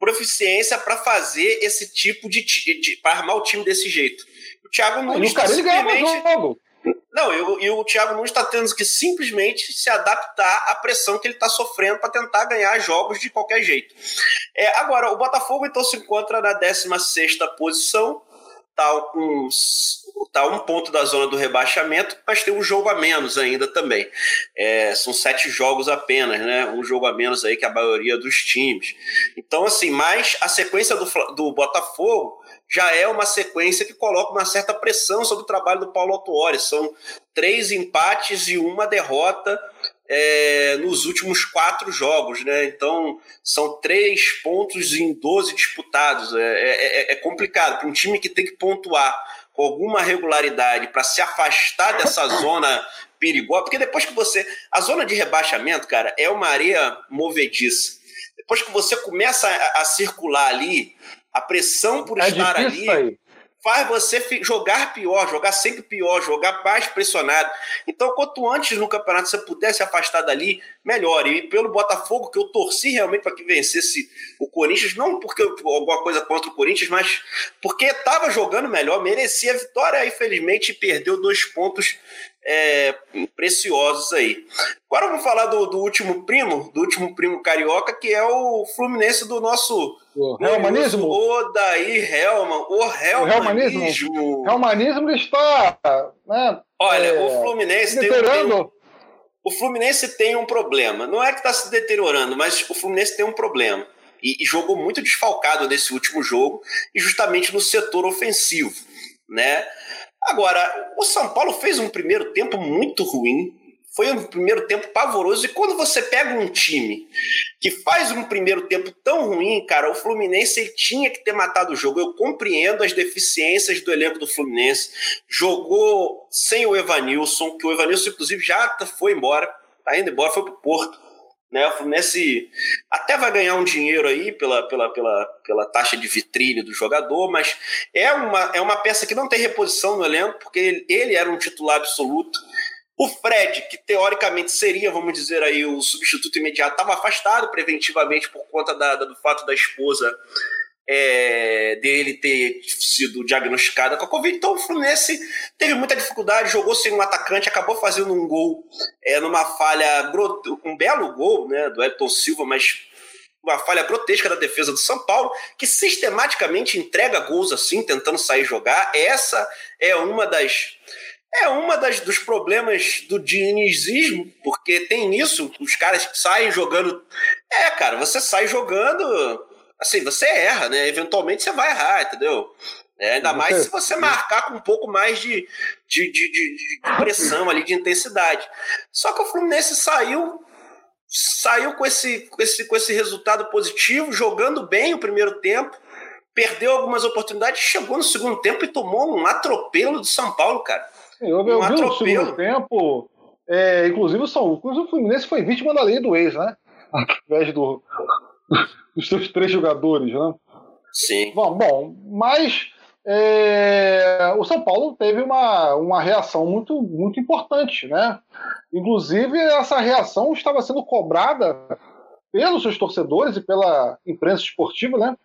proficiência para fazer esse tipo de, de para armar o time desse jeito. O Thiago Nunes o Carilli ganhava jogo. Não, e, o Thiago Nunes está tendo que simplesmente se adaptar à pressão que ele está sofrendo para tentar ganhar jogos de qualquer jeito. É, agora, o Botafogo então se encontra na 16 posição, está com tá um ponto da zona do rebaixamento, mas tem um jogo a menos ainda também. É, são sete jogos apenas, né? Um jogo a menos aí que a maioria dos times. Então, assim, mas a sequência do, do Botafogo já é uma sequência que coloca uma certa pressão sobre o trabalho do Paulo Autuori. São três empates e uma derrota é, nos últimos quatro jogos, né? Então são três pontos em 12 disputados. É, é, é, é complicado para um time que tem que pontuar com alguma regularidade para se afastar dessa zona perigosa, porque depois que você. A zona de rebaixamento, cara, é uma areia movediça. Depois que você começa a, a circular ali, a pressão por é estar ali. Aí faz você jogar pior, jogar sempre pior, jogar mais pressionado. Então, quanto antes no campeonato você pudesse afastar dali, melhor. E pelo Botafogo, que eu torci realmente para que vencesse o Corinthians, não porque alguma coisa contra o Corinthians, mas porque estava jogando melhor, merecia a vitória, e infelizmente perdeu dois pontos é, preciosos aí. Agora vamos falar do, do, último primo, do último primo carioca, que é o Fluminense do nosso o Helmanismo. Odair Helman, o Helmanismo. O Helmanismo está. Né, Olha, é, o Fluminense tem, tem, o Fluminense tem um problema. Não é que está se deteriorando, mas o Fluminense tem um problema. E, e jogou muito desfalcado nesse último jogo, e justamente no setor ofensivo. Né? Agora, o São Paulo fez um primeiro tempo muito ruim, foi um primeiro tempo pavoroso. E quando você pega um time que faz um primeiro tempo tão ruim, cara, o Fluminense tinha que ter matado o jogo. Eu compreendo as deficiências do elenco do Fluminense. Jogou sem o Evanilson, que o Evanilson, inclusive, já foi embora, tá indo embora, foi pro Porto. Né, o Fluminense até vai ganhar um dinheiro aí pela, pela, pela, pela taxa de vitrine do jogador, mas é uma, é uma peça que não tem reposição no elenco, porque ele, ele era um titular absoluto. O Fred, que teoricamente seria, vamos dizer aí, o substituto imediato, estava afastado preventivamente por conta da, da, do fato da esposa é, dele ter sido diagnosticada com a Covid. Então o Fluminense teve muita dificuldade, jogou sem um atacante, acabou fazendo um gol é, numa falha, um belo gol né, do Elton Silva, mas uma falha grotesca da defesa do São Paulo, que sistematicamente entrega gols assim, tentando sair jogar. Essa é uma das é uma das, dos problemas do dinizismo, porque tem isso, os caras saem jogando. É, cara, você sai jogando, assim, você erra, né? Eventualmente você vai errar, entendeu? É, ainda mais se você marcar com um pouco mais de, de, de, de, de pressão ali, de intensidade. Só que o Fluminense saiu saiu com esse, com esse, com esse resultado positivo, jogando bem o primeiro tempo, perdeu algumas oportunidades, chegou no segundo tempo e tomou um atropelo do São Paulo, cara. Sim, eu, eu vi no segundo tempo, é, inclusive, o São, inclusive o Fluminense foi vítima da lei do ex, né? Através do, dos seus três jogadores, né? Sim. Bom, bom mas é, o São Paulo teve uma, uma reação muito, muito importante, né? Inclusive, essa reação estava sendo cobrada pelos seus torcedores e pela imprensa esportiva, né?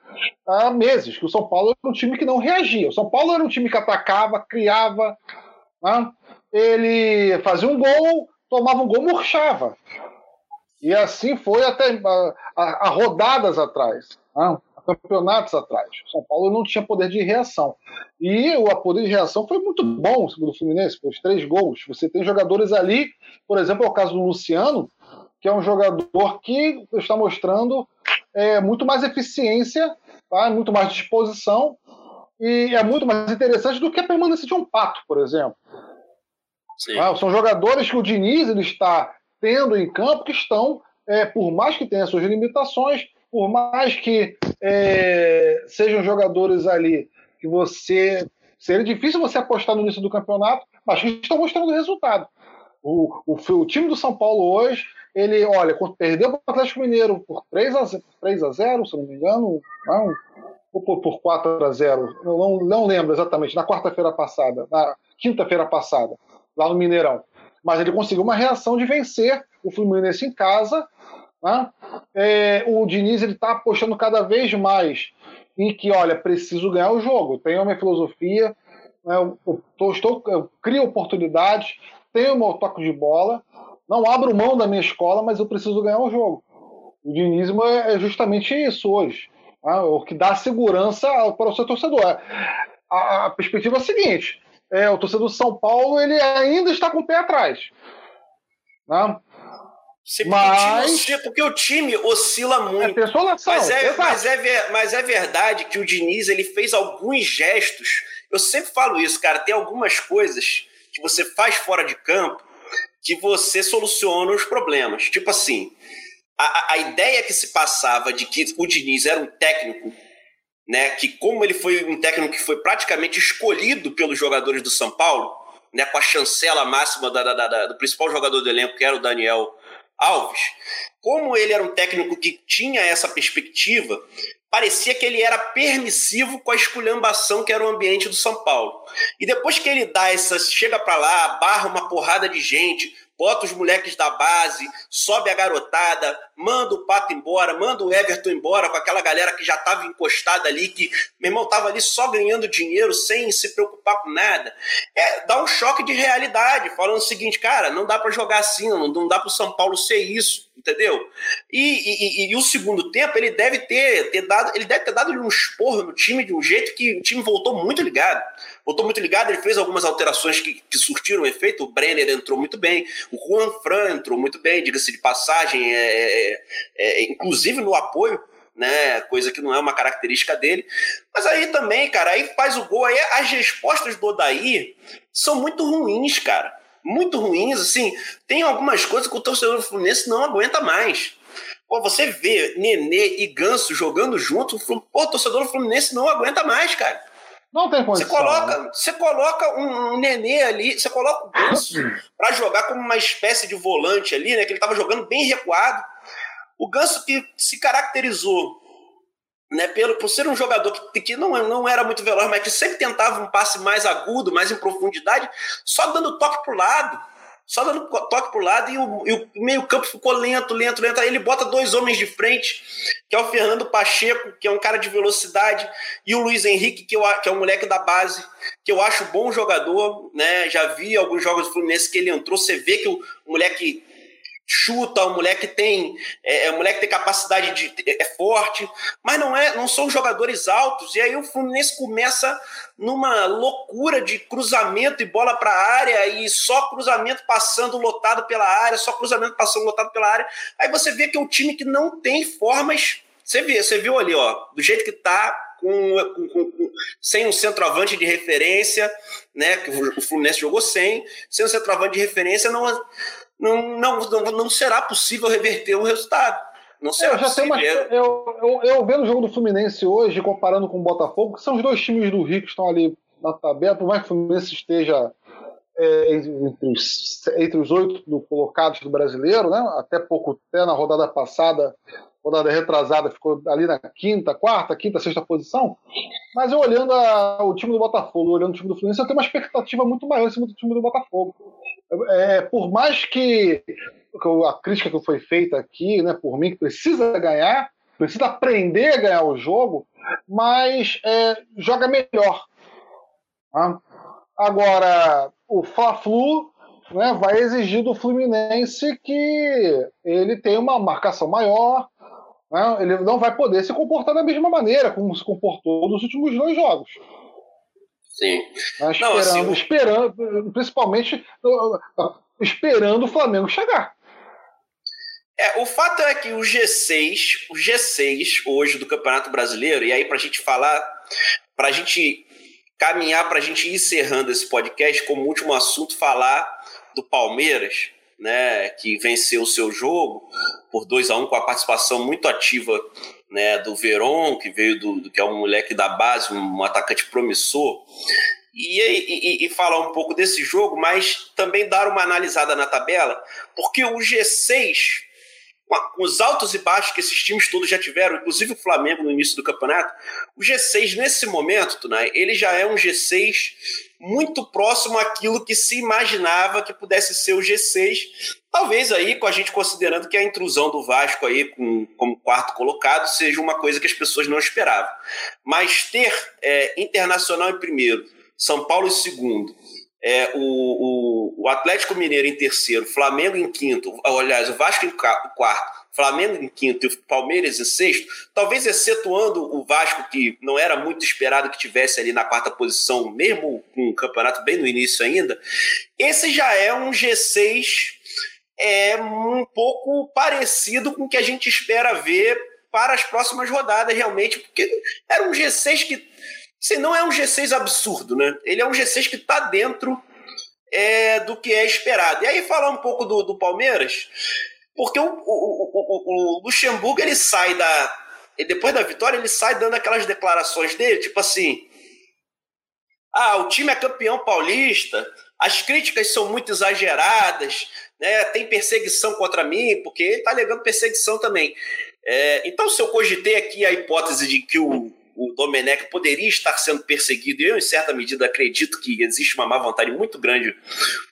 Há meses, que o São Paulo era um time que não reagia. O São Paulo era um time que atacava, criava, né? ele fazia um gol, tomava um gol, murchava. E assim foi até a, a, a rodadas atrás. Né? campeonatos atrás. O São Paulo não tinha poder de reação. E o poder de reação foi muito bom segundo o Fluminense, os três gols. Você tem jogadores ali, por exemplo, é o caso do Luciano, que é um jogador que está mostrando é, muito mais eficiência, tá? muito mais disposição, e é muito mais interessante do que a permanência de um pato, por exemplo. Ah, são jogadores que o Diniz ele está tendo em campo que estão, é, por mais que tenham suas limitações, por mais que é, sejam jogadores ali que você. Seria difícil você apostar no início do campeonato, mas que estão mostrando resultado. O, o, o time do São Paulo hoje, ele, olha, perdeu para o Atlético Mineiro por 3 a 0, 3 a 0 se não me engano, não, ou por, por 4 a 0 não, não lembro exatamente, na quarta-feira passada, na quinta-feira passada, lá no Mineirão. Mas ele conseguiu uma reação de vencer o Fluminense em casa. Né? É, o Diniz está apostando cada vez mais em que, olha, preciso ganhar o jogo. Tenho minha filosofia, né? eu, eu, estou, eu crio oportunidades, tenho meu toque de bola, não abro mão da minha escola, mas eu preciso ganhar o jogo. O dinismo é, é justamente isso hoje. Né? O que dá segurança para o seu torcedor. A, a perspectiva é a seguinte: é, o torcedor do São Paulo ele ainda está com o pé atrás. Né? mas... porque o time oscila é muito. É mas, é, mas, é, mas é verdade que o Diniz ele fez alguns gestos. Eu sempre falo isso, cara. Tem algumas coisas que você faz fora de campo que você soluciona os problemas. Tipo assim, a, a ideia que se passava de que o Diniz era um técnico né, que como ele foi um técnico que foi praticamente escolhido pelos jogadores do São Paulo, né, com a chancela máxima da, da, da, do principal jogador do elenco, que era o Daniel Alves, como ele era um técnico que tinha essa perspectiva, parecia que ele era permissivo com a esculhambação que era o ambiente do São Paulo. E depois que ele dá essa, chega para lá, barra uma porrada de gente, bota os moleques da base, sobe a garotada, manda o Pato embora, manda o Everton embora com aquela galera que já estava encostada ali, que meu irmão estava ali só ganhando dinheiro sem se preocupar com nada. É, dá um choque de realidade, falando o seguinte, cara, não dá para jogar assim, não, não dá para o São Paulo ser isso, entendeu? E, e, e, o segundo tempo ele deve ter, ter dado, ele deve ter dado um esporro no time de um jeito que o time voltou muito ligado voltou muito ligado, ele fez algumas alterações que, que surtiram efeito. O Brenner entrou muito bem, o Juan Fran entrou muito bem, diga-se de passagem, é, é, é, inclusive no apoio. Né, coisa que não é uma característica dele. Mas aí também, cara, aí faz o gol, aí as respostas do Odaí são muito ruins, cara. Muito ruins, assim. Tem algumas coisas que o torcedor do Fluminense não aguenta mais. Pô, você vê Nenê e Ganso jogando junto, pô, o torcedor do Fluminense não aguenta mais, cara. Não tem condição. Você coloca, né? você coloca um, um nenê ali, você coloca o Ganso para jogar como uma espécie de volante ali, né? Que ele estava jogando bem recuado. O Ganso que se caracterizou né, pelo, por ser um jogador que, que não, não era muito veloz, mas que sempre tentava um passe mais agudo, mais em profundidade, só dando toque pro lado só dando toque pro lado e o, e o meio-campo ficou lento, lento, lento. Aí ele bota dois homens de frente, que é o Fernando Pacheco, que é um cara de velocidade, e o Luiz Henrique, que, eu, que é um moleque da base, que eu acho bom jogador, né? Já vi alguns jogos do Fluminense que ele entrou, você vê que o, o moleque chuta, o moleque tem, é, é, o moleque tem capacidade de é, é forte, mas não é, não são jogadores altos. E aí o Fluminense começa numa loucura de cruzamento e bola para a área e só cruzamento passando lotado pela área, só cruzamento passando lotado pela área. Aí você vê que é um time que não tem formas. Você vê, você viu ali, ó, do jeito que tá com, com, com, sem um centroavante de referência, né? Que o Fluminense jogou sem, sem um centroavante de referência, não não, não, não, não será possível reverter o resultado. Não será eu já possível. Uma, eu, eu, eu vendo o jogo do Fluminense hoje, comparando com o Botafogo, que são os dois times do Rio que estão ali na tabela, por mais que o Fluminense esteja é, entre, os, entre os oito colocados do brasileiro, né? até pouco até na rodada passada, rodada retrasada, ficou ali na quinta, quarta, quinta, sexta posição. Mas eu olhando a, o time do Botafogo, olhando o time do Fluminense, eu tenho uma expectativa muito maior em cima do time do Botafogo. É, por mais que a crítica que foi feita aqui, né, por mim, que precisa ganhar, precisa aprender a ganhar o jogo, mas é, joga melhor. Tá? Agora, o Fla-Flu né, vai exigir do Fluminense que ele tenha uma marcação maior, Né? Ele não vai poder se comportar da mesma maneira como se comportou nos últimos dois jogos. Sim. Né? Esperando, não, assim, esperando, principalmente esperando o Flamengo chegar. É, o fato é que o G6, o G6 hoje do Campeonato Brasileiro, e aí para a gente falar, para a gente caminhar, para a gente ir encerrando esse podcast, como último assunto, falar do Palmeiras, né, que venceu o seu jogo por 2 a 1 um, com a participação muito ativa né, do Veron, que veio do, do, que é um moleque da base, um atacante promissor. E, e, e, falar um pouco desse jogo, mas também dar uma analisada na tabela, porque o G6 com os altos e baixos que esses times todos já tiveram, inclusive o Flamengo no início do campeonato, o G6 nesse momento, Tunay, ele já é um G6 muito próximo àquilo que se imaginava que pudesse ser o G6, talvez aí com a gente considerando que a intrusão do Vasco aí com, como quarto colocado seja uma coisa que as pessoas não esperavam. Mas ter é, Internacional em primeiro, São Paulo em segundo, é, o, o, o, Atlético Mineiro em terceiro, Flamengo em quinto, aliás, o Vasco em quarto, Flamengo em quinto e o Palmeiras em sexto, talvez excetuando o Vasco, que não era muito esperado que tivesse ali na quarta posição, mesmo com o campeonato bem no início ainda, esse já é um G6 é, um pouco parecido com o que a gente espera ver para as próximas rodadas, realmente, porque era um G6 que se não é um G6 absurdo, né? Ele é um G6 que está dentro é, do que é esperado. E aí falar um pouco do, do Palmeiras, porque o, o, o, o, Luxemburgo ele sai da. Depois da vitória, ele sai dando aquelas declarações dele, tipo assim. Ah, o time é campeão paulista, as críticas são muito exageradas, né? tem perseguição contra mim, porque ele está alegando perseguição também. É, então, se eu cogitei aqui a hipótese de que o, o Domenech poderia estar sendo perseguido, eu, em certa medida, acredito que existe uma má vontade muito grande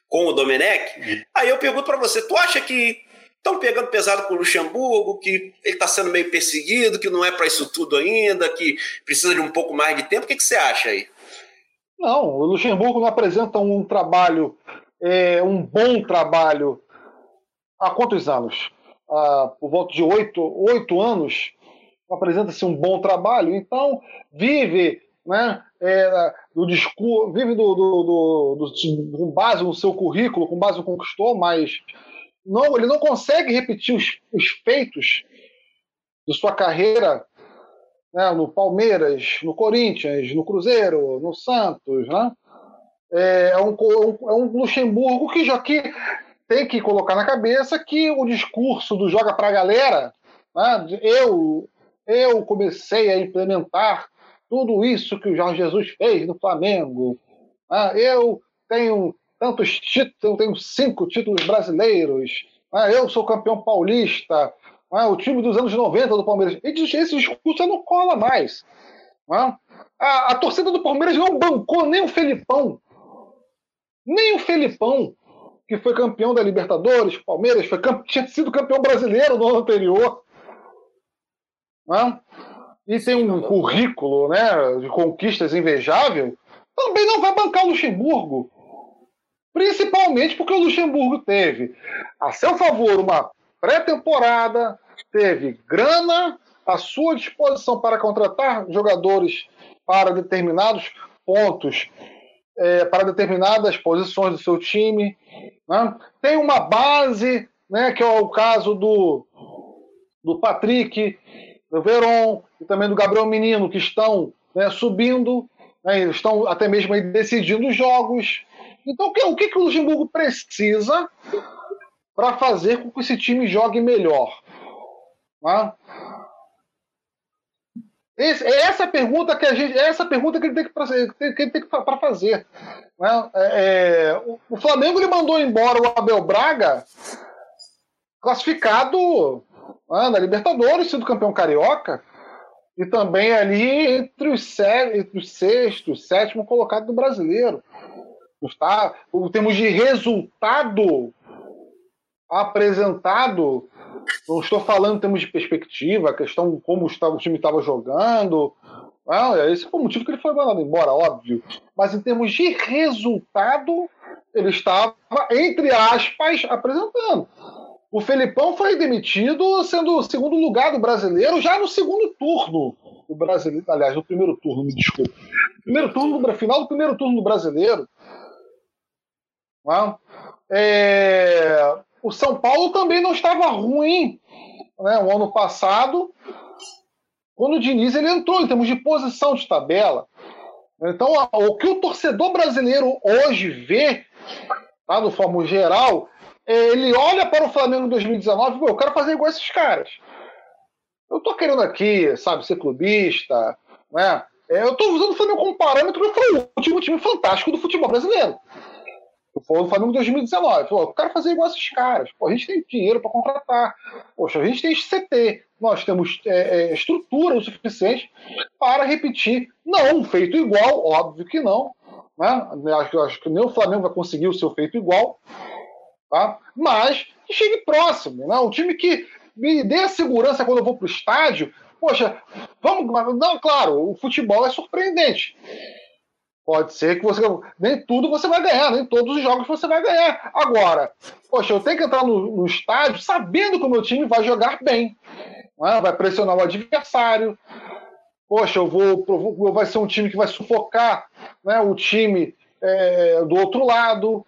com o Domenech. Aí eu pergunto para você: tu acha que estão pegando pesado com o Luxemburgo, que ele está sendo meio perseguido, que não é para isso tudo ainda, que precisa de um pouco mais de tempo? O que, que você acha aí? Não, o Luxemburgo não apresenta um trabalho, é, um bom trabalho há quantos anos? Ah, por volta de oito, oito anos apresenta-se um bom trabalho, então vive né, é, do discurso, vive do, do, do, do, com base no seu currículo, com base no conquistou, mas não, ele não consegue repetir os, os feitos de sua carreira né, no Palmeiras, no Corinthians, no Cruzeiro, no Santos. Né? É, é, um, é um Luxemburgo que já que tem que colocar na cabeça que o discurso do joga pra galera, né, eu eu comecei a implementar tudo isso que o Jorge Jesus fez no Flamengo. Ah, eu tenho tantos títulos, tenho cinco títulos brasileiros. Ah, eu sou campeão paulista. Ah, o time dos anos 90 do Palmeiras. Esse discurso não cola mais. Ah, a, a torcida do Palmeiras não bancou nem o Felipão. Nem o Felipão, que foi campeão da Libertadores, Palmeiras, foi, tinha sido campeão brasileiro no ano anterior né? e tem um currículo né, de conquistas invejável, também não vai bancar o Luxemburgo. Principalmente porque o Luxemburgo teve a seu favor uma pré-temporada, teve grana à sua disposição para contratar jogadores para determinados pontos, é, para determinadas posições do seu time. Né? Tem uma base, né, que é o caso do, do Patrick, do Veron e também do Gabriel Menino, que estão né, subindo, né, estão até mesmo decidindo os jogos. Então, o que, o que, que o Luxemburgo precisa para fazer com que esse time jogue melhor? Né? Esse, é essa pergunta que a gente, é essa pergunta que ele tem que, que, ele tem que para fazer. Né? É, é, o, o Flamengo ele mandou embora o Abel Braga classificado ah, na Libertadores, sendo campeão carioca, e também ali entre os, entre os sexto, sétimo colocado do brasileiro. Está, em termos de resultado apresentado, não estou falando em termos de perspectiva, a questão como o time estava jogando. Não, esse foi o motivo que ele foi mandado embora, óbvio. Mas em termos de resultado, ele estava, entre aspas, apresentando. O Felipão foi demitido sendo o segundo lugar do brasileiro já no segundo turno do brasileiro. Aliás, no primeiro turno, me desculpe. Primeiro turno, final do primeiro turno do brasileiro. É, o São Paulo também não estava ruim né, o ano passado, quando o Diniz ele entrou em termos de posição de tabela. Então, o que o torcedor brasileiro hoje vê, tá, no forma geral, ele olha para o Flamengo em 2019 e eu quero fazer igual esses caras. Eu tô querendo aqui, sabe, ser clubista, né? É, eu tô usando o Flamengo como parâmetro porque foi o último time fantástico do futebol brasileiro. Foi o Flamengo 2019. Falou, eu quero fazer igual esses caras. Pô, a gente tem dinheiro para contratar. Poxa, a gente tem CT. Nós temos é, é, estrutura o suficiente para repetir. Não feito igual, óbvio que não. Né? Acho, acho que nem o Flamengo vai conseguir o seu feito igual. Tá? Mas que chegue próximo. Né? Um time que me dê a segurança quando eu vou para o estádio. Poxa, vamos. Não, claro, o futebol é surpreendente. Pode ser que você. Nem tudo você vai ganhar, nem todos os jogos você vai ganhar. Agora, poxa, eu tenho que entrar no, no estádio sabendo que o meu time vai jogar bem. Né? Vai pressionar o adversário. Poxa, eu vou. Vai ser um time que vai sufocar né, o time é, do outro lado.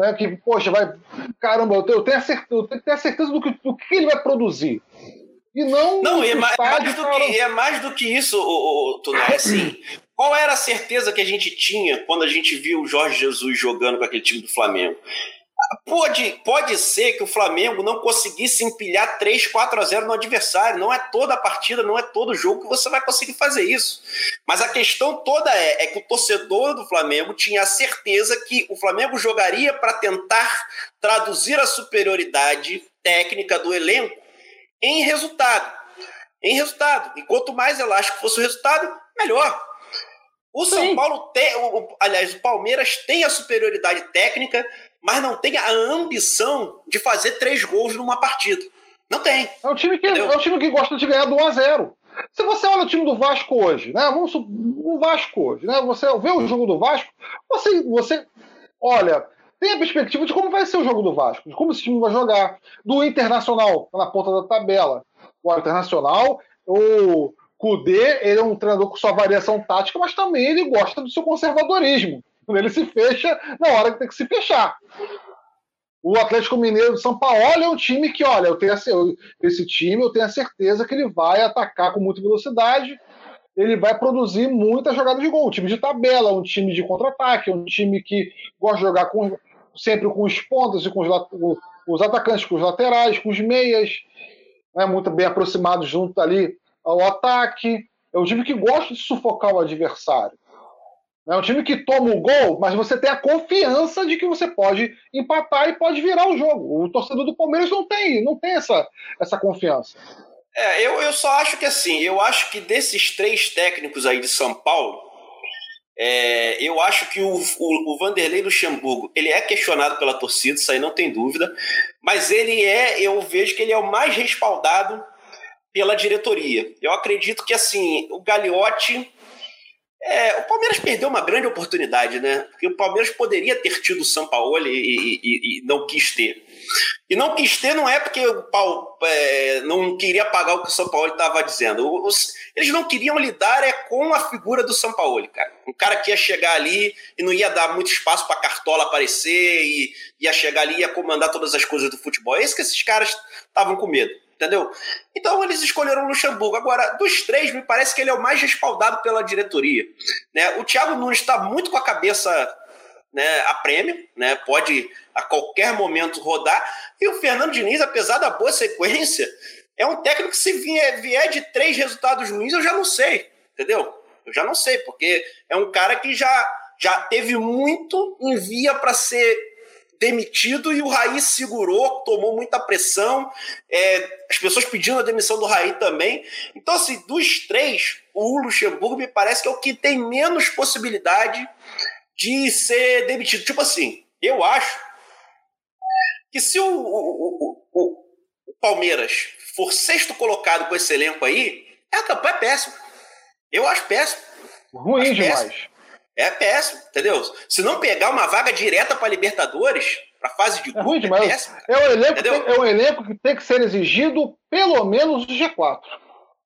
Né, que, poxa, vai. Caramba, eu tenho, eu tenho, a, certeza, eu tenho a certeza do que, do que ele vai produzir. E não. Não, é mais, é mais, do que, é mais do que isso, o, o, Tunai. Assim, qual era a certeza que a gente tinha quando a gente viu o Jorge Jesus jogando com aquele time do Flamengo? Pode, pode ser que o Flamengo não conseguisse empilhar 3, 4 a 0 no adversário. Não é toda a partida, não é todo jogo que você vai conseguir fazer isso. Mas a questão toda é, é que o torcedor do Flamengo tinha a certeza que o Flamengo jogaria para tentar traduzir a superioridade técnica do elenco em resultado. Em resultado. E quanto mais elástico fosse o resultado, melhor. O São Sim. Paulo tem, o, aliás, o Palmeiras tem a superioridade técnica, mas não tem a ambição de fazer três gols numa partida. Não tem. É um time que, é um time que gosta de ganhar do 1 a 0 Se você olha o time do Vasco hoje, né? Vamos o Vasco hoje, né? Você vê o jogo do Vasco, você, você olha, tem a perspectiva de como vai ser o jogo do Vasco, de como esse time vai jogar. Do Internacional, na ponta da tabela. O Internacional, o Kudê, ele é um treinador com sua variação tática, mas também ele gosta do seu conservadorismo. Ele se fecha na hora que tem que se fechar. O Atlético Mineiro de São Paulo é um time que, olha, eu tenho esse time, eu tenho a certeza que ele vai atacar com muita velocidade, ele vai produzir muita jogada de gol. Um time de tabela, um time de contra-ataque, um time que gosta de jogar com, sempre com os pontas e com os, os atacantes, com os laterais, com os meias, né, muito bem aproximados junto ali ao ataque. É um time que gosta de sufocar o adversário. É um time que toma o gol, mas você tem a confiança de que você pode empatar e pode virar o jogo. O torcedor do Palmeiras não tem, não tem essa, essa confiança. É, eu, eu só acho que assim, eu acho que desses três técnicos aí de São Paulo, é, eu acho que o, o, o, Vanderlei Luxemburgo ele é questionado pela torcida, isso aí não tem dúvida, mas ele é, eu vejo que ele é o mais respaldado pela diretoria. Eu acredito que assim, o Gagliotti. É, o Palmeiras perdeu uma grande oportunidade, né? Porque o Palmeiras poderia ter tido o Sampaoli e, e, e não quis ter. E não quis ter não é porque o Paulo é, não queria pagar o que o São Paulo estava dizendo. Os, eles não queriam lidar é com a figura do São Paulo, cara. Um cara que ia chegar ali e não ia dar muito espaço para Cartola aparecer e ia chegar ali e ia comandar todas as coisas do futebol. É isso que esses caras estavam com medo entendeu? Então eles escolheram o Luxemburgo. Agora, dos três, me parece que ele é o mais respaldado pela diretoria. Né? O Thiago Nunes está muito com a cabeça né, a prêmio, né? pode a qualquer momento rodar. E o Fernando Diniz, apesar da boa sequência, é um técnico que se vier, vier de três resultados ruins, eu já não sei, entendeu? Eu já não sei, porque é um cara que já, já teve muito em via para ser demitido e o Raí segurou, tomou muita pressão, é, as pessoas pedindo a demissão do Raí também. Então, assim, dos três, o Luxemburgo me parece que é o que tem menos possibilidade de ser demitido. Tipo assim, eu acho que se o, o, o, o Palmeiras for sexto colocado com esse elenco aí, é, a campanha é péssima. Eu acho péssimo. Ruim acho demais. Péssimo. É péssimo, entendeu? Se não pegar uma vaga direta para Libertadores, para fase de grupo, é, ruim demais. é péssimo. É um, elenco tem, é um elenco que tem que ser exigido pelo menos o G4.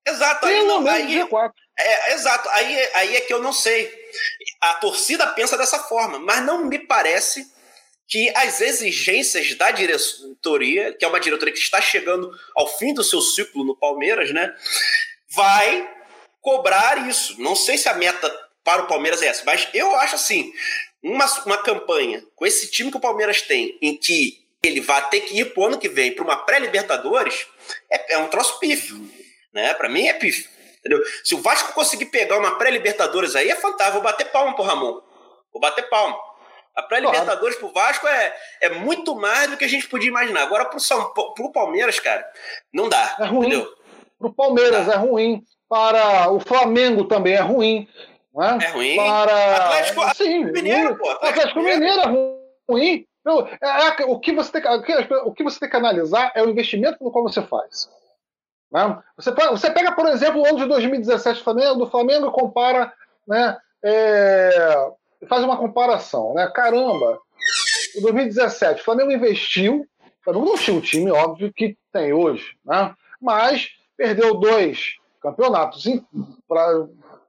Exato. Pelo aí, não, menos aí, G4. É, exato. Aí, aí é que eu não sei. A torcida pensa dessa forma, mas não me parece que as exigências da diretoria, que é uma diretoria que está chegando ao fim do seu ciclo no Palmeiras, né, vai cobrar isso. Não sei se a meta para o Palmeiras é essa, mas eu acho assim, uma, uma campanha com esse time que o Palmeiras tem, em que ele vai ter que ir pro ano que vem para uma pré-Libertadores, é, é, um troço pífio. Né? Para mim é pífio. Entendeu? Se o Vasco conseguir pegar uma pré-Libertadores aí, é fantástico. Vou bater palma pro Ramon. Vou bater palma. A pré-Libertadores claro. pro Vasco é, é muito mais do que a gente podia imaginar. Agora pro, São, pro Palmeiras, cara, não dá. É ruim. Entendeu? Pro Palmeiras é ruim. Para o Flamengo também é ruim. Né? É ruim. Para... Atlético, Sim, Mineiro, pô. Atlético, Atlético Mineiro é ruim. É, é, o, que você tem, o que você tem que analisar é o investimento no qual você faz. Né? Você, você pega, por exemplo, o ano de 2017 do Flamengo, do Flamengo e compara né, é, faz uma comparação, né? Caramba, em 2017, o Flamengo investiu, o Flamengo não tinha o time, óbvio, que tem hoje, né? Mas perdeu dois campeonatos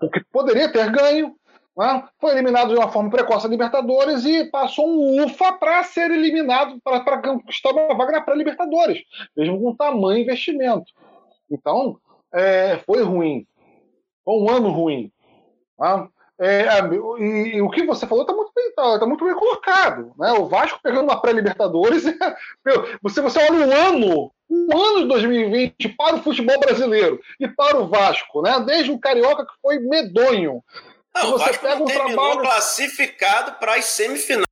o que poderia ter ganho, né? foi eliminado de uma forma precoce da Libertadores e passou um UFA para ser eliminado, para conquistar uma vaga na pré-Libertadores, mesmo com tamanho investimento. Então, é, foi ruim. Foi um ano ruim. Né? É, é, e, e, o que você falou está muito, bem, tá, tá, muito bem colocado. Né? O Vasco pegando uma pré-Libertadores. você, você olha um ano, um ano de 2020 para o futebol brasileiro e para o Vasco, né? desde o Carioca que foi medonho. Não, você o pega um trabalho classificado para as semifinais